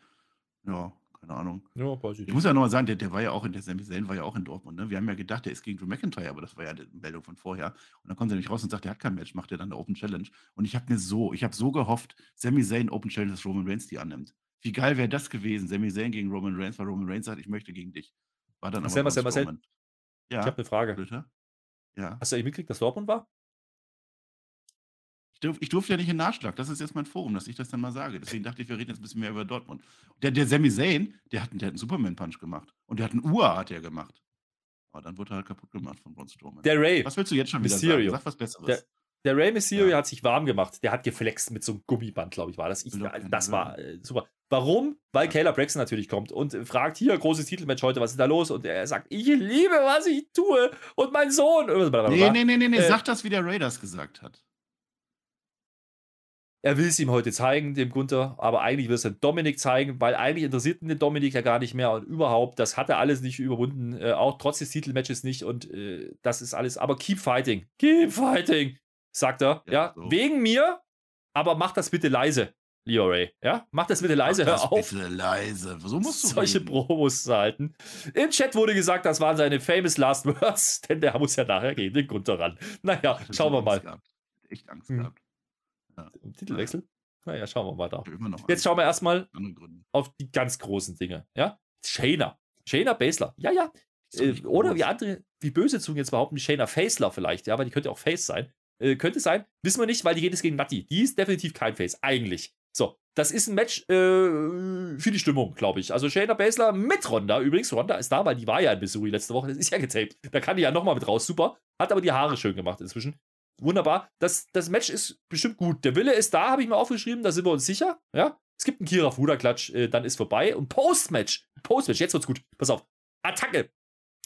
Ja, keine Ahnung. Ja, ich. Muss ja nochmal sagen, der, der war ja auch in der Sami Zayn war ja auch in Dortmund. Ne? Wir haben ja gedacht, der ist gegen Drew McIntyre, aber das war ja die Meldung von vorher. Und dann kommt er nämlich raus und sagt, er hat kein Match, macht er dann eine Open Challenge. Und ich habe mir so, ich habe so gehofft, Sami Zayn Open Challenge, dass Roman Reigns die annimmt. Wie geil wäre das gewesen, Sami Zayn gegen Roman Reigns, weil Roman Reigns sagt, ich möchte gegen dich. War dann Marcel, aber Marcel, Marcel. Ja. Ich habe eine Frage. Bitte? Ja. Hast du eigentlich mitgekriegt, dass Dortmund war? Ich, durf, ich durfte ja nicht in Nachschlag. Das ist jetzt mein Forum, dass ich das dann mal sage. Deswegen dachte ich, wir reden jetzt ein bisschen mehr über Dortmund. Der, der Sami Zayn, der hat, der hat einen Superman-Punch gemacht. Und der hat einen Ua hat er gemacht. Aber dann wurde er halt kaputt gemacht von Braun Strowman. Der Ray. Was willst du jetzt schon wieder Mysterio. sagen? Sag was Besseres. Der, der Ray Mysterio ja. hat sich warm gemacht. Der hat geflext mit so einem Gummiband, glaube ich, war das. Ich, das war äh, super. Warum? Weil ja. Kayla Braxton natürlich kommt und fragt, hier, großes Titelmatch heute, was ist da los? Und er sagt, ich liebe, was ich tue. Und mein Sohn. Nee, nee, nee, nee, nee. Äh, sag das, wie der Ray das gesagt hat. Er will es ihm heute zeigen, dem Gunther, aber eigentlich will es dann Dominik zeigen, weil eigentlich interessiert ihn den Dominik ja gar nicht mehr und überhaupt, das hat er alles nicht überwunden, äh, auch trotz des Titelmatches nicht und äh, das ist alles, aber keep fighting, keep fighting, sagt er, ja, ja so. wegen mir, aber mach das bitte leise, Leo Ray, ja, mach das bitte leise, mach hör auf. Bitte leise, so musst du solche reden. Promos zu halten. Im Chat wurde gesagt, das waren seine famous last words, denn der muss ja nachher gehen, den Gunther ran. Naja, schauen wir mal. Gehabt. Echt Angst hm. gehabt. Ja. Titelwechsel? Naja, schauen wir mal da. Jetzt schauen wir erstmal auf die ganz großen Dinge. Ja? Shayna. Shayna Baszler. Ja, ja. Äh, oder wie andere, wie böse Zungen jetzt behaupten, Shayna Facler vielleicht, ja, weil die könnte auch Face sein. Äh, könnte sein, wissen wir nicht, weil die geht es gegen Natti. Die ist definitiv kein Face, eigentlich. So, das ist ein Match äh, für die Stimmung, glaube ich. Also Shayna Baszler mit Ronda. Übrigens, Ronda ist da, weil die war ja in Missouri letzte Woche. Das ist ja getaped. Da kann die ja nochmal mit raus. Super. Hat aber die Haare schön gemacht inzwischen wunderbar. Das, das Match ist bestimmt gut. Der Wille ist da, habe ich mir aufgeschrieben, da sind wir uns sicher. Ja, es gibt einen Kira Fuda-Klatsch, äh, dann ist vorbei. Und Post-Match, Post-Match, jetzt wird's gut. Pass auf. Attacke.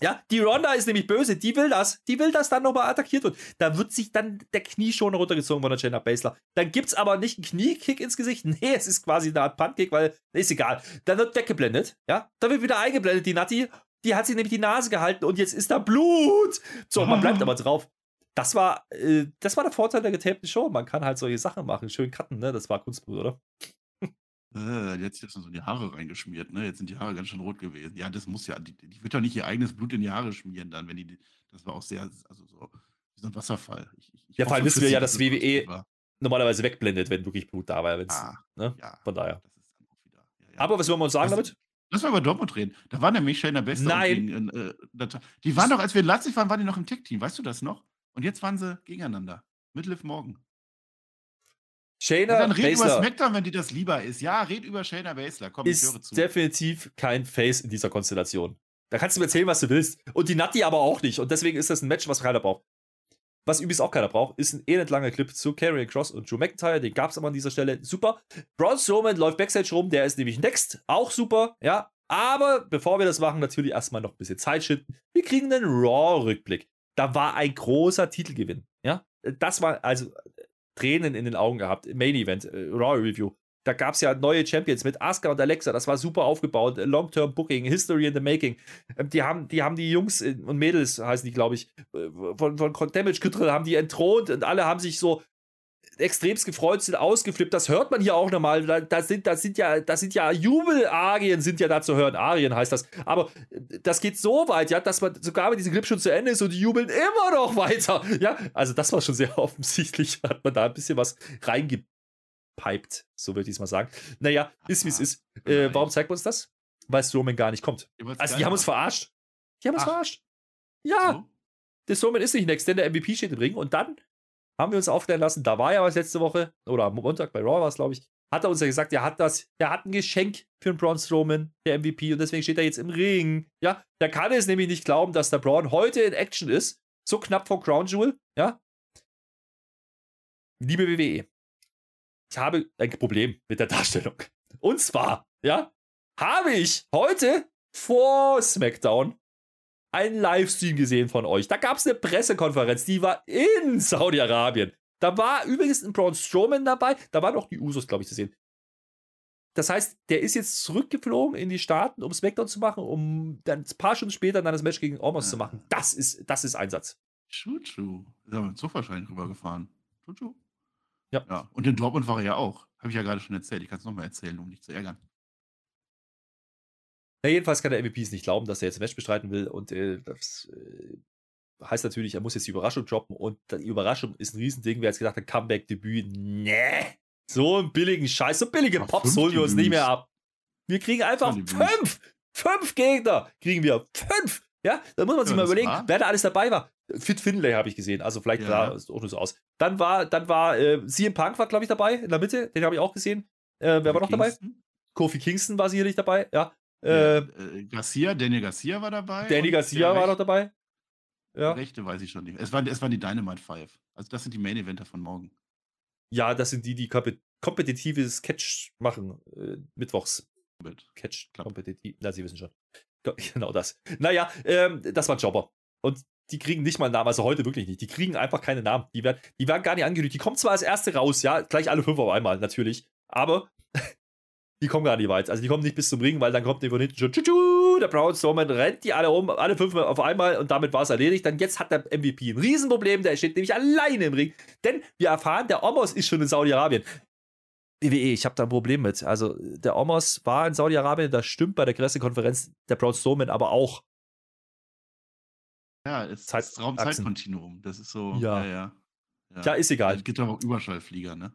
Ja, die Ronda ist nämlich böse, die will das, die will, dass dann nochmal attackiert wird. Da wird sich dann der Knie schon runtergezogen von der Jenna Baszler. Dann gibt's aber nicht einen Kniekick ins Gesicht, nee, es ist quasi eine Art Puntkick, weil, ist egal. Dann wird weggeblendet, ja, dann wird wieder eingeblendet, die Natti, die hat sich nämlich die Nase gehalten und jetzt ist da Blut. So, man bleibt aber drauf das war, äh, das war der Vorteil der getapten Show. Man kann halt solche Sachen machen, schön cutten, ne? Das war Kunstblut, oder? Äh, jetzt ist so in die Haare reingeschmiert, ne? Jetzt sind die Haare ganz schön rot gewesen. Ja, das muss ja, die, die wird doch nicht ihr eigenes Blut in die Haare schmieren dann, wenn die, das war auch sehr, also so, wie so ein Wasserfall. Ich, ich ja, vor allem wissen wir ja, dass WWE normalerweise wegblendet, wenn wirklich Blut da war. Ah, ne? ja, Von daher. Wieder, ja, ja. Aber was wollen wir uns sagen das, damit? Lass mal über Dortmund reden. Da war nämlich Shayna Bester. Nein. Gegen, äh, die waren doch, als wir in Leipzig waren, waren die noch im Tech-Team. Weißt du das noch? Und jetzt waren sie gegeneinander. Mit Liv Morgan. Shayna dann red Baszler über SmackDown, wenn dir das lieber ist. Ja, red über Shayna Baszler. Komm, ist ich höre zu. definitiv kein Face in dieser Konstellation. Da kannst du mir erzählen, was du willst. Und die Natti aber auch nicht. Und deswegen ist das ein Match, was keiner braucht. Was übrigens auch keiner braucht, ist ein elend langer Clip zu Karrion Cross und Drew McIntyre. Den gab es aber an dieser Stelle. Super. Braun Strowman läuft Backstage rum. Der ist nämlich next. Auch super. Ja. Aber bevor wir das machen, natürlich erstmal noch ein bisschen Zeit schinden. Wir kriegen einen Raw-Rückblick da war ein großer Titelgewinn. Ja, das war also Tränen in den Augen gehabt. Main Event, äh, Raw Review. Da gab es ja neue Champions mit Asuka und Alexa. Das war super aufgebaut. Long-Term Booking, History in the Making. Ähm, die haben, die haben die Jungs und Mädels, heißen die, glaube ich, äh, von, von Damage Control haben die entthront und alle haben sich so extremst gefreut sind, ausgeflippt. Das hört man hier auch nochmal. Da, da, sind, da sind ja, da sind ja Jubelarien sind ja da zu hören. Arien heißt das. Aber das geht so weit, ja, dass man sogar wenn diese Clip schon zu Ende ist und die jubeln immer noch weiter. Ja, also das war schon sehr offensichtlich. Hat man da ein bisschen was reingepiped, so würde ich es mal sagen. Naja, ist wie es ist. Äh, warum zeigt man uns das? Weil Strowman gar nicht kommt. Also die haben uns verarscht. Die haben uns Ach. verarscht. Ja. So? Der Strowman ist nicht next, denn der MVP steht im Ring und dann haben wir uns aufklären lassen, da war ja was letzte Woche, oder am Montag bei Raw war es, glaube ich, hat er uns ja gesagt, er hat das, er hat ein Geschenk für den Braun Strowman, der MVP, und deswegen steht er jetzt im Ring. Ja, der kann es nämlich nicht glauben, dass der Braun heute in Action ist, so knapp vor Crown Jewel, ja. Liebe WWE, ich habe ein Problem mit der Darstellung. Und zwar, ja, habe ich heute vor SmackDown einen Livestream gesehen von euch. Da gab es eine Pressekonferenz, die war in Saudi-Arabien. Da war übrigens ein Braun Strowman dabei, da waren auch die Usos, glaube ich, zu sehen. Das heißt, der ist jetzt zurückgeflogen in die Staaten, um SmackDown zu machen, um dann ein paar Stunden später dann das Match gegen Omos ja. zu machen. Das ist, das ist Einsatz. Chuchu. Ist aber mit Zug wahrscheinlich rübergefahren. Chuchu. Ja. ja. Und in Dortmund war er ja auch. Habe ich ja gerade schon erzählt. Ich kann es nochmal erzählen, um dich zu ärgern. Na, jedenfalls kann der MVP es nicht glauben, dass er jetzt ein Match bestreiten will. Und äh, das äh, heißt natürlich, er muss jetzt die Überraschung droppen. Und die Überraschung ist ein Riesending. Wer jetzt gedacht hat, Comeback-Debüt, nee. So einen billigen Scheiß, so billige Ach, Pops holen wir uns nicht mehr ab. Wir kriegen einfach fünf, fünf Gegner kriegen wir. Fünf. Ja, da muss man sich ja, mal überlegen, war? wer da alles dabei war. Fit Finlay habe ich gesehen, also vielleicht ja. sah es auch nur so aus. Dann war, dann war äh, CM Punk war, glaube ich, dabei in der Mitte, den habe ich auch gesehen. Äh, wer war noch Kingston? dabei? Kofi Kingston war sicherlich dabei, ja. Äh, äh, Garcia, Daniel Garcia war dabei. Danny Garcia war noch dabei. Ja. Rechte weiß ich schon nicht. Es waren, es waren die Dynamite Five. Also das sind die Main Eventer von morgen. Ja, das sind die, die kompetitives Catch machen. Äh, mittwochs. Catch kompetitiv. Na, Sie wissen schon. Genau das. Naja, ähm, das war ein Jobber. Und die kriegen nicht mal einen Namen, also heute wirklich nicht. Die kriegen einfach keine Namen. Die werden, die werden gar nicht angekündigt. Die kommen zwar als erste raus, ja, gleich alle fünf auf einmal, natürlich. Aber die kommen gar nicht weit. Also die kommen nicht bis zum Ring, weil dann kommt der von hinten schon, tschu, der Brown Strowman rennt die alle um, alle fünf auf einmal und damit war es erledigt. Dann jetzt hat der MVP ein Riesenproblem, der steht nämlich alleine im Ring. Denn wir erfahren, der Omos ist schon in Saudi-Arabien. WWE, ich habe da ein Problem mit. Also der Omos war in Saudi-Arabien, das stimmt bei der Pressekonferenz, der Braun Strowman aber auch. Ja, es Zeit ist Raumzeitkontinuum. Das ist so. Ja. Ja, ja. ja. ja ist egal. Es gibt aber auch Überschallflieger, ne?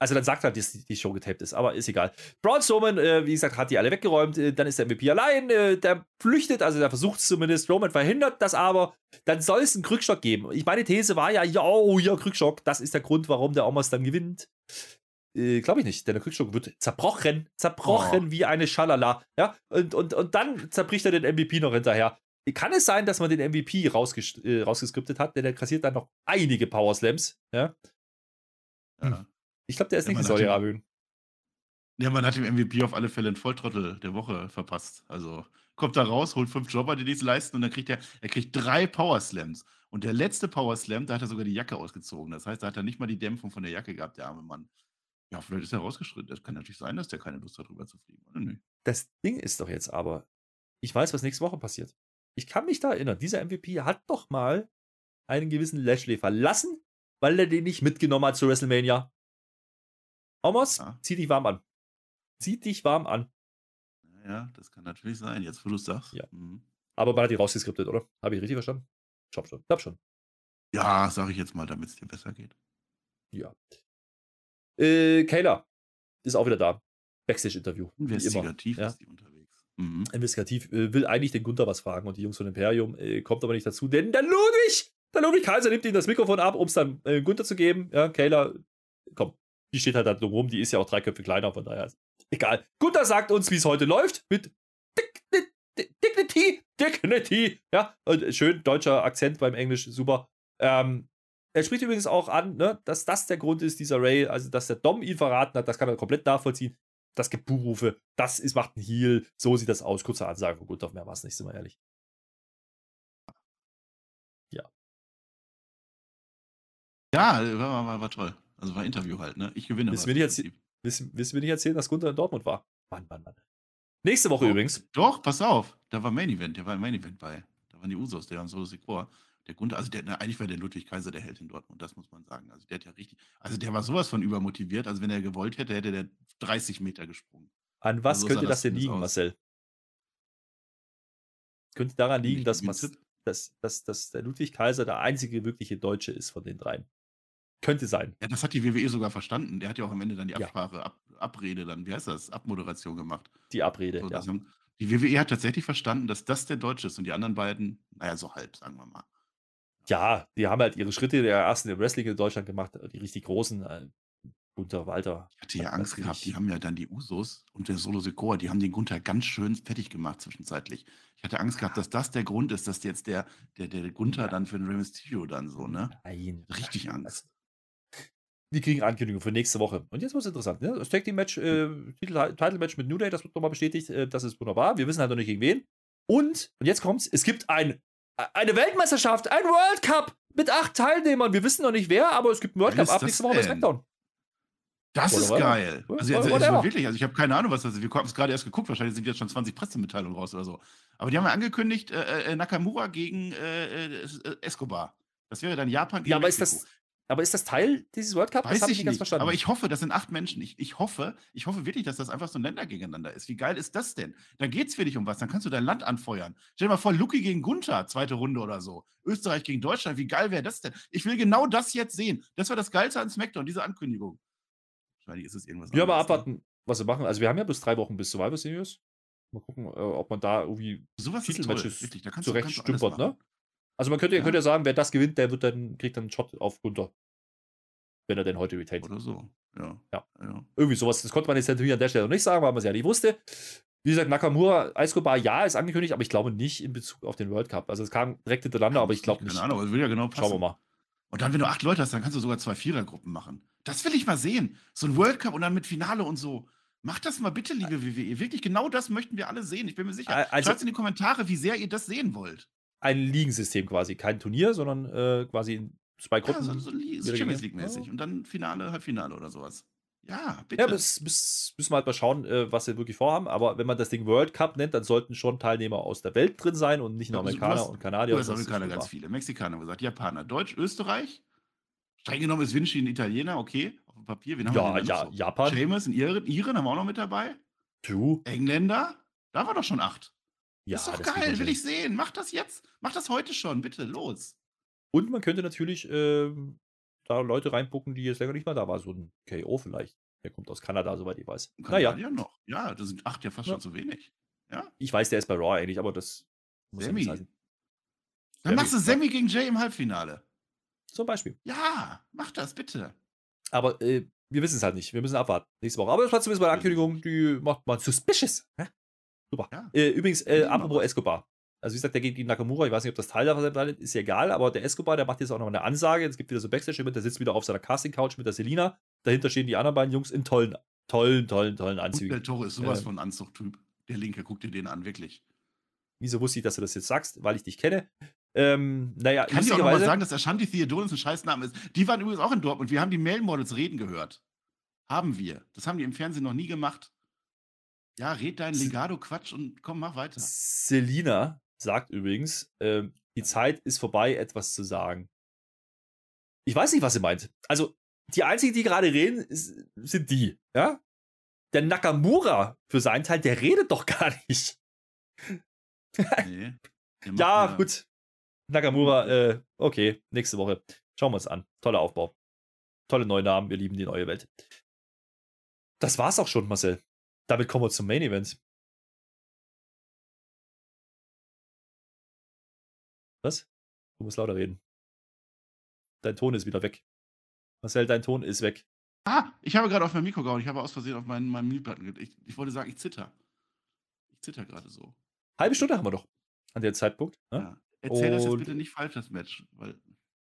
Also dann sagt er, dass die Show getaped ist, aber ist egal. Braun Strowman, äh, wie gesagt, hat die alle weggeräumt. Äh, dann ist der MVP allein. Äh, der flüchtet, also der versucht es zumindest. Roman verhindert das aber. Dann soll es einen Krückstock geben. Ich meine These war ja, ja, oh, ja, Krückstock. Das ist der Grund, warum der Omos dann gewinnt. Äh, Glaube ich nicht, denn der Krückstock wird zerbrochen. Zerbrochen oh. wie eine Schalala. Ja, und, und, und dann zerbricht er den MVP noch hinterher. Kann es sein, dass man den MVP rausges äh, rausgeskriptet hat, denn der kassiert dann noch einige Power Slams. Ja. ja. Ich glaube, der ist ja, nicht in Saudi-Arabien. Ja, man hat dem MVP auf alle Fälle einen Volltrottel der Woche verpasst. Also kommt da raus, holt fünf Jobber, die nichts leisten und dann kriegt er, er kriegt drei Power Slams. Und der letzte Power Slam, da hat er sogar die Jacke ausgezogen. Das heißt, da hat er nicht mal die Dämpfung von der Jacke gehabt, der arme Mann. Ja, vielleicht ist er rausgeschritten. Das kann natürlich sein, dass der keine Lust hat, drüber zu fliegen. Oder nicht? Das Ding ist doch jetzt aber, ich weiß, was nächste Woche passiert. Ich kann mich da erinnern, dieser MVP hat doch mal einen gewissen Lashley verlassen, weil er den nicht mitgenommen hat zu WrestleMania. Omos, ja. zieh dich warm an. Zieh dich warm an. Ja, das kann natürlich sein, jetzt wo du es sagst. Ja. Mhm. Aber man hat die rausgeskriptet, oder? Habe ich richtig verstanden? Ich glaube schon. Glaub schon. Ja, sage ich jetzt mal, damit es dir besser geht. Ja. Äh, Kayla ist auch wieder da. Backstage-Interview. Investigativ ist die unterwegs. Mhm. Investigativ äh, will eigentlich den Gunther was fragen und die Jungs von Imperium äh, kommt aber nicht dazu, denn der Ludwig, der Ludwig Kaiser nimmt ihm das Mikrofon ab, um es dann äh, Gunther zu geben. Ja, Kayla, die steht halt da rum, die ist ja auch drei Köpfe kleiner, von daher egal. Gunther sagt uns, wie es heute läuft mit Dignity, Dignity, ja, und schön deutscher Akzent beim Englisch, super. Ähm, er spricht übrigens auch an, ne, dass das der Grund ist, dieser Ray, also dass der Dom ihn verraten hat, das kann er komplett nachvollziehen. Das gibt Buhrufe, das ist, macht ein Heal, so sieht das aus. Kurze Ansage von Gunther, mehr war es nicht, sind wir ehrlich. Ja. Ja, war, war, war toll. Also war Interview halt, ne? Ich gewinne. Willst du mir, nicht erzählen, dass Gunther in Dortmund war? Mann, Mann, Mann. Nächste Woche doch, übrigens. Doch, pass auf. Da war Main Event. Der war im Main Event bei. Da waren die Usos, der haben so Secor. der Gunther, also der, na, eigentlich war der Ludwig Kaiser der Held in Dortmund, das muss man sagen. Also der hat ja richtig, also der war sowas von übermotiviert. Also wenn er gewollt hätte, hätte der 30 Meter gesprungen. An was Also so könnte das das denn liegen, aus. Marcel? Könnte daran liegen, dass, dass, dass, dass der Ludwig Kaiser der einzige wirkliche Deutsche ist von den dreien. Könnte sein. Ja, das hat die WWE sogar verstanden. Der hat ja auch am Ende dann die Ja. Absprache, Ab, Abrede, dann, wie heißt das, Abmoderation gemacht. Die Abrede. So, ja. haben, die WWE hat tatsächlich verstanden, dass das der Deutsche ist und die anderen beiden, naja, so halb, sagen wir mal. ja, die haben halt ihre Schritte der ersten im Wrestling in Deutschland gemacht, die richtig großen. Äh, Gunther Walter. Ich hatte ja Angst gehabt, die haben ja dann die Usos und der Solo Sikoa, die haben den Gunther ganz schön fertig gemacht zwischenzeitlich. Ich hatte Angst gehabt, dass das der Grund ist, dass jetzt der, der, der Gunther dann für den Rey Mysterio dann so, ne? Nein. Richtig Angst. Die kriegen Ankündigung für nächste Woche. Und jetzt wird es interessant. Ne? Das Tag Team Match, äh, Titel, Title Match mit New Day, das wird nochmal bestätigt. Äh, das ist wunderbar. Wir wissen halt noch nicht gegen wen. Und, und jetzt kommt's, es gibt ein, eine Weltmeisterschaft, ein World Cup mit acht Teilnehmern. Wir wissen noch nicht wer, aber es gibt einen World Cup ab nächste Woche bei? SmackDown. Das Oder ist whatever. geil. Also, also, also wirklich, also ich habe keine Ahnung, was das ist. Wir haben es gerade erst geguckt, wahrscheinlich sind jetzt schon 20 Pressemitteilungen raus oder so. Aber die haben ja angekündigt, äh, äh, Nakamura gegen äh, äh, äh, Escobar. Das wäre dann Japan gegen Ja, aber ist das, aber ist das Teil dieses World Cup? Weiß das habe ich ich nicht ganz nicht. verstanden. Aber ich hoffe, das sind acht Menschen. Ich, ich hoffe, ich hoffe wirklich, dass das einfach so ein Länder gegeneinander ist. Wie geil ist das denn? Dann geht es für dich um was. Dann kannst du dein Land anfeuern. Stell dir mal vor, Luki gegen Gunther, zweite Runde oder so. Österreich gegen Deutschland. Wie geil wäre das denn? Ich will genau das jetzt sehen. Das war das Geilste an SmackDown, diese Ankündigung. Wahrscheinlich ist es irgendwas ja, aber ne? abwarten, was sie machen. Also wir haben ja bis drei Wochen bis Survivor Series. Mal gucken, äh, ob man da irgendwie toll. Titelmatches Wirklich, da kannst du, zurecht kannst stümpert, ne? Also man könnte, ja. Ja. könnte ja sagen, wer das gewinnt, der wird dann, kriegt dann einen Shot auf Gunther. Wenn er denn heute retaint. Oder so. Ja. Ja. ja. Irgendwie sowas. Das konnte man jetzt natürlich an der Stelle noch nicht sagen, weil man es ja nicht wusste. Wie gesagt, Nakamura, Escobar, ja, ist angekündigt, aber ich glaube nicht in Bezug auf den World Cup. Also es kam direkt hintereinander, aber ich glaube nicht. Keine Ahnung, das will ja genau passen. Schauen wir mal. Und dann, wenn du acht Leute hast, dann kannst du sogar zwei Vierergruppen machen. Das will ich mal sehen. So ein World Cup und dann mit Finale und so. Macht das mal bitte, liebe WWE. Wirklich, genau das möchten wir alle sehen. Ich bin mir sicher. Also- Schreibt in die Kommentare, wie sehr ihr das sehen wollt. Ein Ligensystem quasi. Kein Turnier, sondern äh, quasi in zwei Ja, Gruppen. so, so so Champions League-mäßig. Ja. Und dann Finale, Halbfinale oder sowas. Ja, bitte. Ja, bis, bis, müssen wir halt mal schauen, äh, was sie wirklich vorhaben. Aber wenn man das Ding World Cup nennt, dann sollten schon Teilnehmer aus der Welt drin sein und nicht nur Ja, du Amerikaner hast- und Kanadier. Du hast Amerikaner ganz viele. Mexikaner gesagt, Japaner, Deutsch, Österreich. Streng genommen ist Vinci ein Italiener, okay, auf dem Papier. Wen haben Ja, wir ja, so? Japan. Seamus, ein Iren, Iren haben wir auch noch mit dabei. True. Engländer, da war doch schon acht. Ja, ist doch das geil, will ich sehen. Mach das jetzt. Mach das heute schon, bitte, los. Und man könnte natürlich ähm, da Leute reinpucken, die jetzt länger nicht mehr da waren. So ein KO vielleicht. Der kommt aus Kanada, soweit ich weiß. Naja, ja noch. Ja, das sind acht ja fast Ja. schon zu wenig. Ja. ich weiß, der ist bei Raw eigentlich, aber das muss ja Sammy. heißen. Dann Sammy, machst du ja. Sammy gegen Jay im Halbfinale. Zum Beispiel. Ja, mach das bitte. Aber äh, wir wissen es halt nicht. Wir müssen abwarten. Nächste Woche. Aber das war zumindest mal eine Ankündigung, die macht man suspicious. Hä? Super. Ja. Äh, übrigens, äh, apropos. Escobar. Also wie gesagt, der geht gegen Nakamura. Ich weiß nicht, ob das Teil davon ist, ist ja egal. Aber der Escobar, der macht jetzt auch noch eine Ansage. Es gibt wieder so Backstage mit, der sitzt wieder auf seiner Casting-Couch mit der Selina. Dahinter stehen die anderen beiden Jungs in tollen, tollen, tollen, tollen Und Anzügen. der Toro ist sowas Ähm. von Anzuchttyp. Der Linke, guck dir den an, wirklich. Wieso wusste ich, dass du das jetzt sagst? Weil ich dich kenne. Ähm, naja, Kann ich auch mal sagen, dass Ashanti Theodonis ein Scheißname ist. Die waren übrigens auch in Dortmund. Wir haben die Male Models reden gehört. Haben wir. Das haben die im Fernsehen noch nie gemacht. Ja, red deinen Legado-Quatsch und komm, mach weiter. Selina sagt übrigens, ähm, die Zeit ist vorbei, etwas zu sagen. Ich weiß nicht, was sie meint. Also, die einzigen, die gerade reden, ist, sind die, ja? Der Nakamura für seinen Teil, der redet doch gar nicht. Nee. Ja, gut. Nakamura, äh, okay, nächste Woche. Schauen wir uns an. Toller Aufbau. Tolle neue Namen, wir lieben die neue Welt. Das war's auch schon, Marcel. Damit kommen wir zum Main Event. Was? Du musst lauter reden. Dein Ton ist wieder weg. Marcel, dein Ton ist weg. Ah, ich habe gerade auf mein Mikro gehauen. Ich habe aus Versehen auf meinen, meinen Mute-Button gedrückt. Ich, ich wollte sagen, ich zitter. Ich zitter gerade so. Halbe Stunde haben wir doch an der Zeitpunkt. Ne? Ja. Erzähl das jetzt Und- bitte nicht falsch, das Match. Weil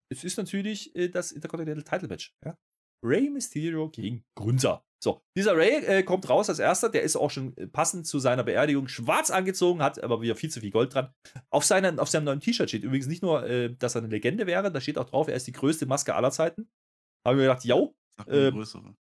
Es ist natürlich äh, das Intercontinental Title Match. Ja? Rey Mysterio gegen Gunther. So, dieser Ray äh, kommt raus als erster. Der ist auch schon äh, passend zu seiner Beerdigung schwarz angezogen, hat aber wieder viel zu viel Gold dran. Auf, seinen, auf seinem neuen T-Shirt steht übrigens nicht nur, äh, dass er eine Legende wäre, da steht auch drauf, er ist die größte Maske aller Zeiten. Haben wir gedacht, yo, Ähm, größere.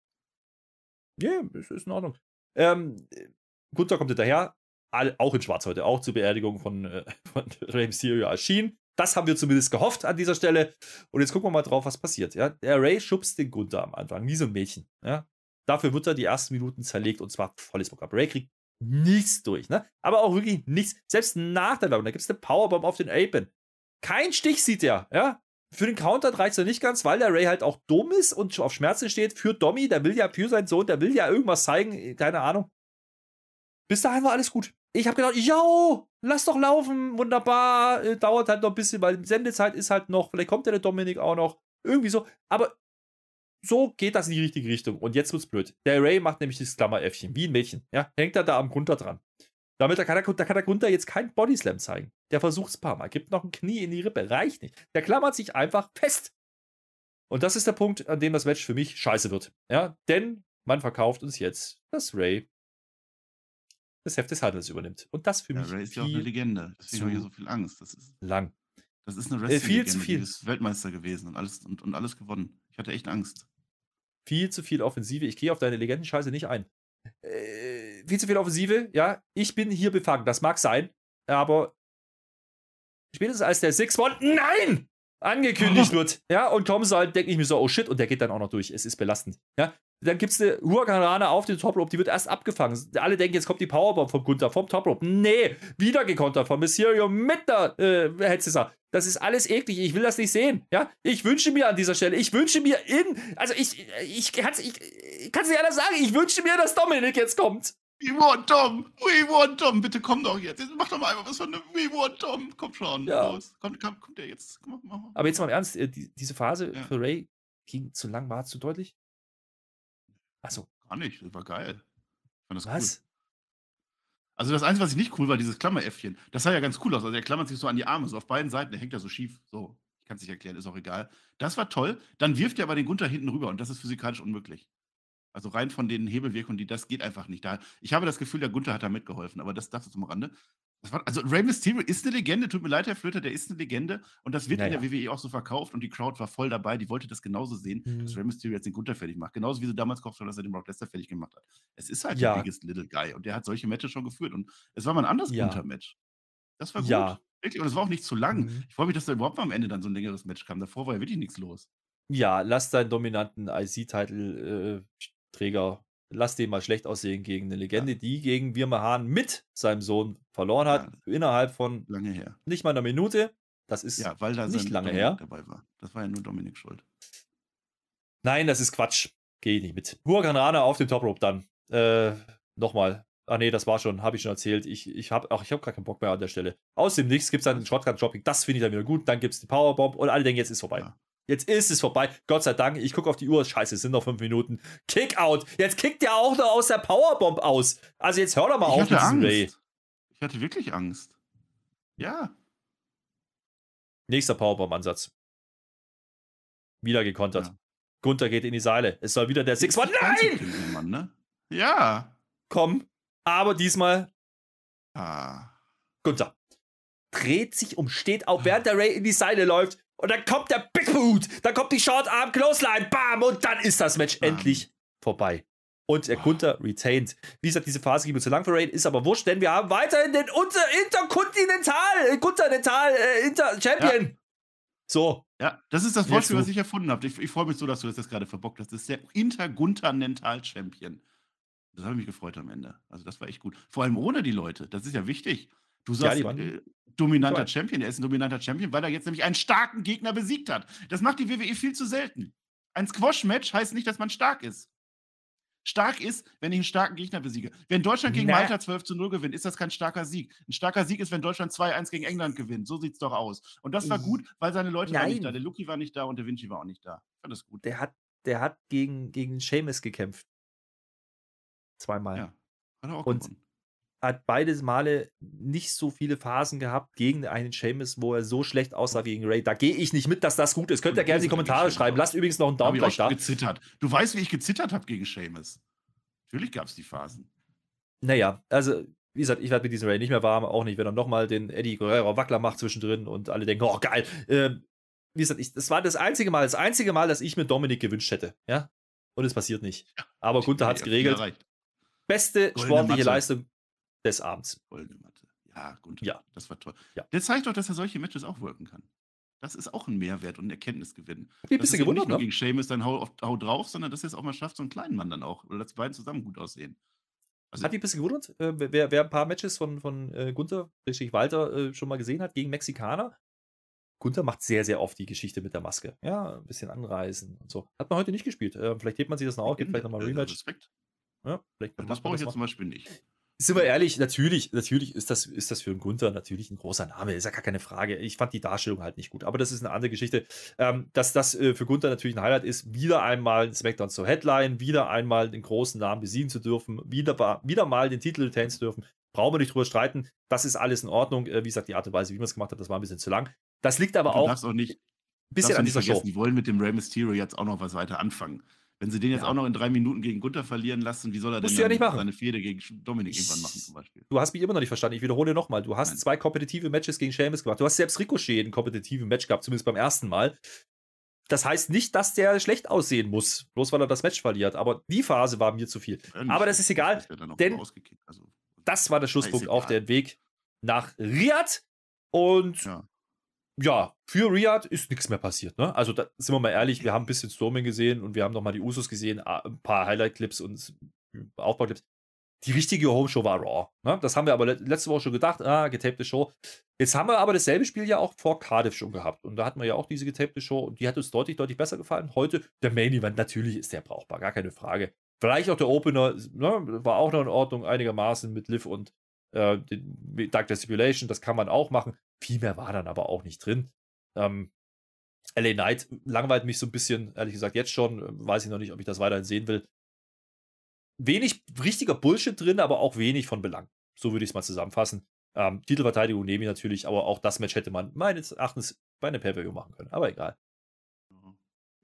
ja, ist, ist in Ordnung. Ähm, äh, Gunther kommt hinterher, all, auch in schwarz heute, auch zur Beerdigung von, äh, von Rey Mysterio erschienen. Das haben wir zumindest gehofft an dieser Stelle. Und jetzt gucken wir mal drauf, was passiert. Ja? Der Ray schubst den Gunther am Anfang, wie so ein Mädchen. Ja? Dafür wird er die ersten Minuten zerlegt und zwar volles Programm. Ray kriegt nichts durch, ne? Aber auch wirklich nichts. Selbst nach der Werbung, da gibt es eine Powerbomb auf den Apen. Kein Stich sieht er, ja? Für den Counter reicht es nicht ganz, weil der Ray halt auch dumm ist und auf Schmerzen steht für Dommy. Der will ja für seinen Sohn, der will ja irgendwas zeigen, keine Ahnung. Bis dahin war alles gut. Ich habe gedacht, yo, lass doch laufen, wunderbar. Äh, dauert halt noch ein bisschen, weil Sendezeit ist halt noch, vielleicht kommt ja der Dominik auch noch. Irgendwie so. Aber so geht das in die richtige Richtung. Und jetzt wird's blöd. Der Ray macht nämlich das Klammeräffchen, wie ein Mädchen. Ja, hängt er da am Grunter dran. Damit da kann, der, da kann der Grunter jetzt keinen Bodyslam zeigen. Der versucht es ein paar Mal, gibt noch ein Knie in die Rippe, reicht nicht. Der klammert sich einfach fest. Und das ist der Punkt, an dem das Match für mich scheiße wird. Ja, denn man verkauft uns jetzt, dass Ray das Heft des Handels übernimmt. Und das für Ja, mich Ray ist ja auch eine Legende. Deswegen habe ich zu so viel Angst. Das ist, lang. das ist eine Äh, viel zu viel. Die ist Weltmeister gewesen und alles, und, und alles gewonnen. Ich hatte echt Angst. Viel zu viel Offensive. Ich gehe auf deine Legendenscheiße nicht ein. Äh, viel zu viel Offensive, ja. Ich bin hier befangen. Das mag sein, aber spätestens als der 6-1, nein! angekündigt wird, ja, und kommst halt, denke ich mir so, oh shit, und der geht dann auch noch durch. Es ist belastend, ja. Dann gibt es eine Huracanrana auf den Top Rope, die wird erst abgefangen. Alle denken, jetzt kommt die Powerbomb vom Gunther, vom Top Rope. Nee, wieder gekontert von Mysterio mit der äh, Headsetter. Das ist alles eklig. Ich will das nicht sehen. Ja, ich wünsche mir an dieser Stelle, ich wünsche mir in, also ich, ich kann es ich, ich kann's nicht anders sagen, ich wünsche mir, dass Dominik jetzt kommt. We want Tom! We want Tom! Bitte komm doch jetzt. Jetzt Mach doch mal einfach was von einem We want Tom. Komm schon. Ja. Los. Kommt, kommt, kommt der jetzt. Komm. Aber jetzt mal im Ernst, äh, die, diese Phase Ja. für Ray ging zu lang, war zu deutlich? Achso, Gar nicht. Das war geil. Ich fand das cool. was? Also das Einzige, was ich nicht cool war, dieses Klammeräffchen. Das sah ja ganz cool aus. Also er klammert sich so an die Arme, so auf beiden Seiten. Der hängt ja so schief. So, ich kann es nicht erklären, ist auch egal. Das war toll. Dann wirft er aber den Gunther hinten rüber und das ist physikalisch unmöglich. Also rein von den Hebelwirkungen, die das geht einfach nicht. Da, ich habe das Gefühl, der Gunther hat da mitgeholfen, aber das dachte zum Rande. Also Rey Mysterio ist eine Legende, tut mir leid, Herr Flöter, der ist eine Legende und das wird in Naja. der WWE auch so verkauft und die Crowd war voll dabei, die wollte das genauso sehen, dass Mhm. Rey Mysterio jetzt den Gunther fertig macht. Genauso wie sie damals gehofft haben, dass er den Brock Lesnar fertig gemacht hat. Es ist halt Ja. der biggest little guy und der hat solche Matches schon geführt und es war mal ein anderes Ja. Gunther-Match. Das war gut. Ja. Wirklich, und es war auch nicht zu lang. Mhm. Ich freue mich, dass da überhaupt mal am Ende dann so ein längeres Match kam. Davor war ja wirklich nichts los. Ja, lass deinen dominanten IC-Title-Träger, lass den mal schlecht aussehen gegen eine Legende, die gegen Wirma Hahn mit seinem Sohn verloren hat, Ja. innerhalb von Lange her. nicht mal einer Minute. Das ist, Ja, weil da nicht lange Dominik her. dabei war. Das war ja nur Dominik schuld. nein, das ist Quatsch. Gehe ich nicht mit. Huracan Rana auf dem Top Rope dann. Äh, nochmal. Ah nee, das war schon, habe ich schon erzählt. Ich, ich habe ach, ich hab gar keinen Bock mehr an der Stelle. Aus dem Nichts gibt es dann ein Shotgun-Dropping. Das finde ich dann wieder gut. Dann gibt es die Powerbomb und alle denken, jetzt ist vorbei. Ja. Jetzt ist es vorbei. Gott sei Dank. Ich gucke auf die Uhr. Scheiße, es sind noch fünf Minuten. Kick-out. Jetzt kickt der auch noch aus der Powerbomb aus. Also jetzt hör doch mal ich auf hatte mit diesem Angst. Ray. Ich hatte wirklich Angst. Ja. Nächster Powerbomb-Ansatz. Wieder gekontert. Ja. Gunther geht in die Seile. Es soll wieder der Six One. Nein! Mann, ne? Ja. Komm. Aber diesmal Ah. Gunther dreht sich um, steht auf, während der Ray in die Seile läuft. Und dann kommt der Big Boot, dann kommt die Short Arm Clothesline, bam, und dann ist das Match Bam. endlich vorbei. Und der. Gunther retained. Wie gesagt, diese Phase ging mir zu lang für Ray, ist aber wurscht, denn wir haben weiterhin den Unter Interkontinental, äh, Continental äh, Inter Champion. So, Ja, das ist das Wortspiel, du. was ich erfunden habe. Ich, ich freue mich so, dass du das jetzt gerade verbockt hast. Das ist der Interguntermental-Champion. Das habe ich mich gefreut am Ende. Also, das war echt gut. Vor allem ohne die Leute. Das ist ja wichtig. Du Ja, sagst, waren äh, dominanter toll. Champion. Er ist ein dominanter Champion, weil er jetzt nämlich einen starken Gegner besiegt hat. Das macht die WWE viel zu selten. Ein Squash-Match heißt nicht, dass man stark ist. Stark ist, wenn ich einen starken Gegner besiege. Wenn Deutschland gegen Na. Malta 12 zu 0 gewinnt, ist das kein starker Sieg. Ein starker Sieg ist, wenn Deutschland 2-1 gegen England gewinnt. So sieht es doch aus. Und das war gut, weil seine Leute waren nicht Nein. da. Der Luki war nicht da und der Vinci war auch nicht da. Ich fand das gut. der hat, der hat gegen, gegen Seamus gekämpft. Zweimal. Ja. Hat er auch Und- gewonnen. Hat beides Male nicht so viele Phasen gehabt gegen einen Seamus, wo er so schlecht aussah wie gegen Ray. Da gehe ich nicht mit, dass das gut ist. Könnt ihr gerne in die Kommentare schreiben. Lasst übrigens noch einen Daumen gleich da. gezittert. Du weißt, wie ich gezittert habe gegen Seamus. Natürlich gab es die Phasen. Naja, also, wie gesagt, ich werde mit diesem Ray nicht mehr warm. Auch nicht, wenn er nochmal den Eddie Guerrero Wackler macht zwischendrin und alle denken, oh geil. Ähm, wie gesagt, ich, das war das einzige Mal, das einzige Mal, dass ich mir Dominik gewünscht hätte. Ja. Und es passiert nicht. Aber Gunther hat es geregelt. Beste Goldene sportliche Matte. Leistung des Abends. Goldene Matte. Ja. Gut. Ja. Das war toll. Ja. Der zeigt doch, dass er solche Matches auch wirken kann. Das ist auch ein Mehrwert und ein Erkenntnisgewinn. Hab mich ein Das ist bisschen eben gewundert, nicht nur ne? gegen Seamus dann hau, hau drauf, sondern dass er es auch mal schafft, so einen kleinen Mann dann auch. Oder dass die beiden zusammen gut aussehen. Also, Hat mich ein bisschen gewundert, äh, wer, wer ein paar Matches von, von äh, Gunther, richtig Walter, äh, schon mal gesehen hat gegen Mexikaner. Gunther macht sehr, sehr oft die Geschichte mit der Maske. Ja, ein bisschen anreisen und so. Hat man heute nicht gespielt. Äh, vielleicht hebt man sich das noch auf, gibt vielleicht nochmal äh, Rematch. Respekt. Ja, vielleicht Das macht man brauche ich das jetzt zum Beispiel nicht. Sind wir ehrlich, natürlich, natürlich ist das, ist das für einen Gunther natürlich ein großer Name, ist ja gar keine Frage. Ich fand die Darstellung halt nicht gut, aber das ist eine andere Geschichte. Ähm, dass das äh, für Gunther natürlich ein Highlight ist, wieder einmal SmackDown zur Headline, wieder einmal den großen Namen besiegen zu dürfen, wieder, wieder mal den Titel retain zu dürfen. Brauchen wir nicht drüber streiten. Das ist alles in Ordnung. Äh, wie gesagt, die Art und Weise, wie man es gemacht hat, das war ein bisschen zu lang. Das liegt aber du auch darfst auch nicht, ein bisschen darfst an nicht dieser Show. die wollen mit dem Rey Mysterio jetzt auch noch was weiter anfangen. Wenn sie den jetzt Ja. auch noch in drei Minuten gegen Gunther verlieren lassen, wie soll er denn Musst du ja nicht machen. seine Fehde gegen Dominik irgendwann machen zum Beispiel? Du hast mich immer noch nicht verstanden. Ich wiederhole nochmal. Du hast Nein. zwei kompetitive Matches gegen Sheamus gemacht. Du hast selbst Ricochet ein kompetitives Match gehabt, zumindest beim ersten Mal. Das heißt nicht, dass der schlecht aussehen muss, bloß weil er das Match verliert. Aber die Phase war mir zu viel. Ja, Aber das ist egal, auch denn. Also, Das war der Schlusspunkt auf den Weg nach Riyadh. Und ja, ja. für Riyadh ist nichts mehr passiert. Ne? Also da sind wir mal ehrlich, wir haben ein bisschen Storming gesehen und wir haben nochmal die Usos gesehen, ein paar Highlight-Clips und Aufbauclips. Die richtige Home-Show war Raw. Ne? Das haben wir aber le- letzte Woche schon gedacht, ah, getapte Show. Jetzt haben wir aber dasselbe Spiel ja auch vor Cardiff schon gehabt. Und da hatten wir ja auch diese getapte Show und die hat uns deutlich, deutlich besser gefallen. Heute der Main Event, natürlich ist der brauchbar, gar keine Frage. Vielleicht auch der Opener, ne, war auch noch in Ordnung, einigermaßen mit Liv und äh, Dark Stipulation, das kann man auch machen. Viel mehr war dann aber auch nicht drin. Ähm, LA Knight langweilt mich so ein bisschen, ehrlich gesagt, jetzt schon. äh, Weiß ich noch nicht, ob ich das weiterhin sehen will. Wenig richtiger Bullshit drin, aber auch wenig von Belang. So würde ich es mal zusammenfassen. Ähm, Titelverteidigung nehme ich natürlich, aber auch das Match hätte man meines Erachtens bei einem Pay-Per-View machen können. Aber egal.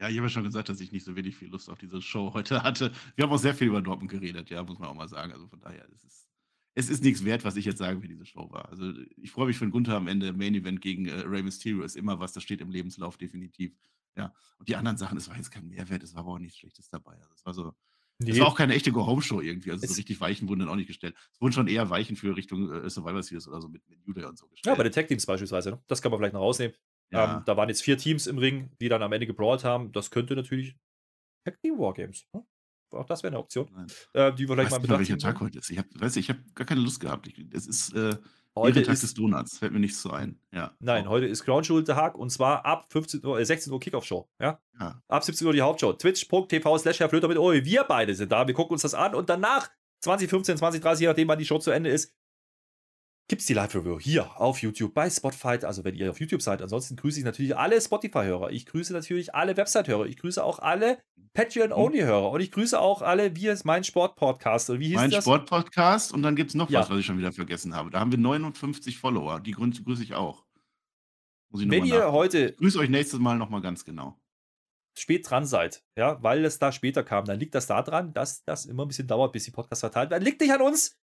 Ja, ich habe ja schon gesagt, dass ich nicht so wenig viel Lust auf diese Show heute hatte. Wir haben auch sehr viel über Dortmund geredet, ja, muss man auch mal sagen. Also von daher, ist, es ist nichts wert, was ich jetzt sage, wie diese Show war. Also ich freue mich den Gunther am Ende. Main Event gegen äh, Rey Mysterio ist immer was, das steht im Lebenslauf definitiv. Ja, und die anderen Sachen, es war jetzt kein Mehrwert, es war aber auch nichts Schlechtes dabei. Also es war so, es war auch keine echte Go-Home-Show irgendwie. Also so Es- richtig Weichen wurden dann auch nicht gestellt. Es wurden schon eher Weichen für Richtung äh, Survivor Series oder so mit, mit Day und so gestellt. Ja, bei den Tag Teams beispielsweise. Ne? Das kann man vielleicht noch rausnehmen. Ja. Ähm, da waren jetzt vier Teams im Ring, die dann am Ende gebrawlt haben. Das könnte natürlich Tag Team Wargames. Ne? Auch das wäre eine Option, äh, die wir vielleicht Ich mal mal, welcher betrachten. Tag heute ist. Ich habe weißt hab gar keine Lust gehabt. Ich, es ist äh, Heute Ehrentage ist des Donuts. Fällt mir nichts so ein. Ja. Nein, Oh, heute ist Crown Jewel Tag und zwar ab 15 Uhr, äh, 16 Uhr Kickoff-Show. Ja? Ja. Ab 17 Uhr die Hauptshow. Twitch.tv slash Herr Flöter mit Oi. Wir beide sind da. Wir gucken uns das an und danach 2015, 2030, je nachdem, wann die Show zu Ende ist, gibt es die Live-Review hier auf YouTube bei Spotify. Also, wenn ihr auf YouTube seid. Ansonsten grüße ich natürlich alle Spotify-Hörer. Ich grüße natürlich alle Website-Hörer. Ich grüße auch alle Patreon-Only-Hörer. Und ich grüße auch alle, wie es mein Sport-Podcast. Oder wie hieß Mein? Sportpodcast und dann gibt es noch Ja. was, was ich schon wieder vergessen habe. Da haben wir 59 Follower. Die grüße, grüße ich auch. Muss ich Wenn ihr nach. heute Ich grüße euch nächstes Mal nochmal ganz genau. spät dran seid, ja, weil es da später kam, dann liegt das daran, dass das immer ein bisschen dauert, bis die Podcasts verteilt werden. Liegt nicht an uns.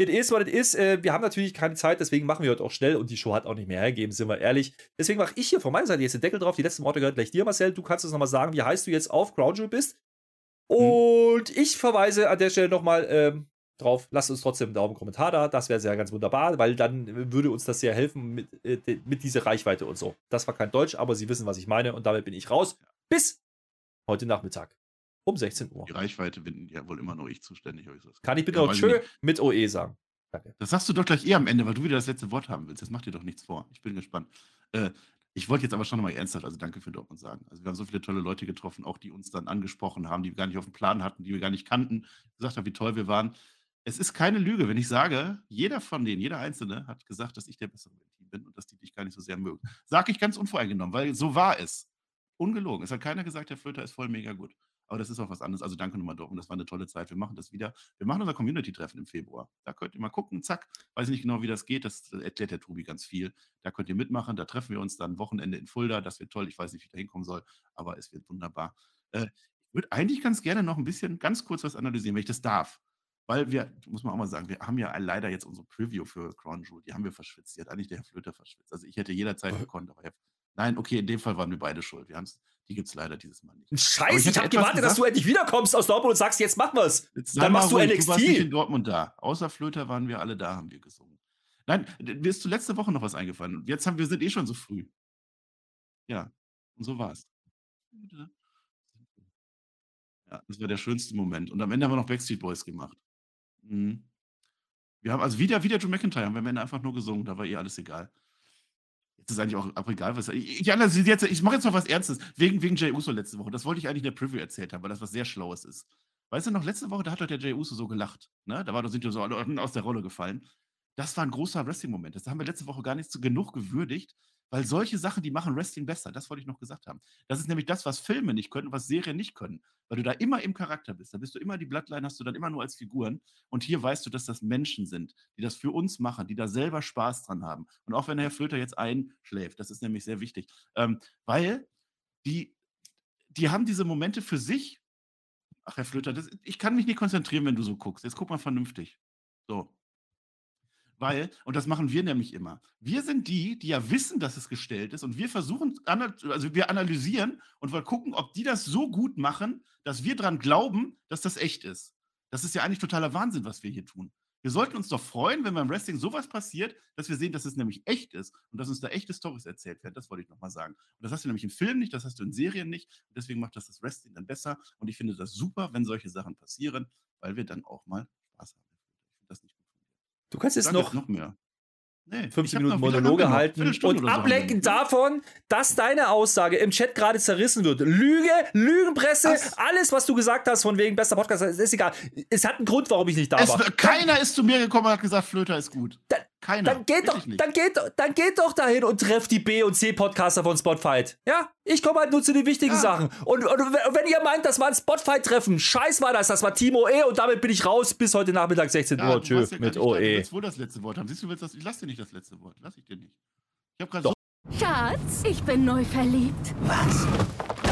It is what it is. Äh, wir haben natürlich keine Zeit, deswegen machen wir heute auch schnell und die Show hat auch nicht mehr hergegeben, sind wir ehrlich. Deswegen mache ich hier von meiner Seite jetzt den Deckel drauf. Die letzten Worte gehören gleich dir, Marcel. Du kannst uns nochmal sagen, wie heißt du jetzt auf Crown Jewel bist. Und ich verweise an der Stelle nochmal ähm, drauf, lasst uns trotzdem einen Daumen, Kommentar da. Das wäre sehr ganz wunderbar, weil dann würde uns das sehr helfen mit, äh, mit dieser Reichweite und so. Das war kein Deutsch, aber Sie wissen, was ich meine und damit bin ich raus. Bis heute Nachmittag um 16 Uhr. Die Reichweite bin ja wohl immer nur ich zuständig. ich das Kann ich bitte Ja, weiß Tschö mit OE sagen? Danke. Das sagst du doch gleich eh am Ende, weil du wieder das letzte Wort haben willst. Das macht dir doch nichts vor. Ich bin gespannt. Äh, ich wollte jetzt aber schon nochmal ernsthaft, also danke für Dortmund sagen. Also wir haben so viele tolle Leute getroffen, auch die uns dann angesprochen haben, die wir gar nicht auf dem Plan hatten, die wir gar nicht kannten, gesagt haben, wie toll wir waren. Es ist keine Lüge, wenn ich sage, jeder von denen, jeder Einzelne hat gesagt, dass ich der Bessere im Team bin und dass die dich gar nicht so sehr mögen. Sag ich ganz unvoreingenommen, weil so war es. Ungelogen. Es hat keiner gesagt, der Flöter ist voll mega gut. Aber das ist auch was anderes. Also danke nochmal, Dortmund. Das war eine tolle Zeit. Wir machen das wieder. Wir machen unser Community-Treffen im Februar. Da könnt ihr mal gucken. Zack. Weiß nicht genau, wie das geht. Das erklärt der Tobi ganz viel. Da könnt ihr mitmachen. Da treffen wir uns dann Wochenende in Fulda. Das wird toll. Ich weiß nicht, wie ich da hinkommen soll, aber es wird wunderbar. Äh, ich würde eigentlich ganz gerne noch ein bisschen, ganz kurz was analysieren, wenn ich das darf. Weil wir, muss man auch mal sagen, wir haben ja leider jetzt unsere Preview für Crown Jewel, die haben wir verschwitzt. Die hat eigentlich der Herr Flöter verschwitzt. Also ich hätte jederzeit gekonnt, aber Herr, nein, okay, in dem Fall waren wir beide schuld. Wir haben's, die gibt es leider dieses Mal nicht. Scheiße, ich habe gewartet, dass du endlich wiederkommst aus Dortmund und sagst, jetzt mach was. Jetzt Dann machst du ruhig, Du warst nicht in NXT. Dortmund da. Außer Flöter waren wir alle da, haben wir gesungen. Nein, mir ist zu letzte Woche noch was eingefallen. Jetzt haben wir sind eh schon so früh. Ja, und so war's. Ja, das war der schönste Moment. Und am Ende haben wir noch Backstreet Boys gemacht. Mhm. Wir haben also wieder wieder Joe McIntyre haben wir am Ende einfach nur gesungen, da war eh alles egal. Jetzt ist eigentlich auch, auch egal, was ich, ich, jetzt, ich mache jetzt noch was Ernstes, wegen, wegen Jay Uso letzte Woche. Das wollte ich eigentlich in der Preview erzählt haben, weil das was sehr Schlaues ist. Weißt du noch, letzte Woche, da hat doch der Jay Uso so gelacht. Ne? Da war, da sind ja so aus der Rolle gefallen. Das war ein großer Wrestling-Moment. Das haben wir letzte Woche gar nicht so genug gewürdigt, weil solche Sachen, die machen Wrestling besser. Das wollte ich noch gesagt haben. Das ist nämlich das, was Filme nicht können, was Serien nicht können. Weil du da immer im Charakter bist. Da bist du immer die Bloodline, hast du dann immer nur als Figuren. Und hier weißt du, dass das Menschen sind, die das für uns machen, die da selber Spaß dran haben. Und auch wenn Herr Flöter jetzt einschläft, das ist nämlich sehr wichtig. Ähm, weil die, die haben diese Momente für sich Ach, Herr Flöter, das, ich kann mich nicht konzentrieren, wenn du so guckst. Jetzt guck mal vernünftig. So. Weil, und das machen wir nämlich immer, wir sind die, die ja wissen, dass es gestellt ist und wir versuchen, also wir analysieren und wir gucken, ob die das so gut machen, dass wir daran glauben, dass das echt ist. Das ist ja eigentlich totaler Wahnsinn, was wir hier tun. Wir sollten uns doch freuen, wenn beim Wrestling sowas passiert, dass wir sehen, dass es nämlich echt ist und dass uns da echte Stories erzählt werden. Das wollte ich nochmal sagen. Und das hast du nämlich im Film nicht, das hast du in Serien nicht. Und deswegen macht das das Wrestling dann besser. Und ich finde das super, wenn solche Sachen passieren, weil wir dann auch mal Spaß haben. Ich finde das nicht gut. Du kannst jetzt noch, noch mehr. Nee, 15 Minuten Monologe halten und so ablenken davon, dass deine Aussage im Chat gerade zerrissen wird. Lüge, Lügenpresse, was? alles, was du gesagt hast, von wegen bester Podcast, ist egal. Es hat einen Grund, warum ich nicht da es, war. Keiner ist zu mir gekommen und hat gesagt, Flöter ist gut. Da, keiner. Dann geht, doch, dann, geht, dann geht doch dahin und trefft die B- und C-Podcaster von Spotfight. Ja, ich komme halt nur zu den wichtigen ja. Sachen. Und, und, wenn ihr meint, das war ein Spotfight-Treffen, scheiß war das, das war Team OE und damit bin ich raus bis heute Nachmittag 16 ja, Uhr. Tschö, ja mit OE. Du willst wohl das letzte Wort haben. Siehst du, willst das, ich lass dir nicht das letzte Wort. Lass ich dir nicht. Ich hab gerade so. Schatz, ich bin neu verliebt. Was?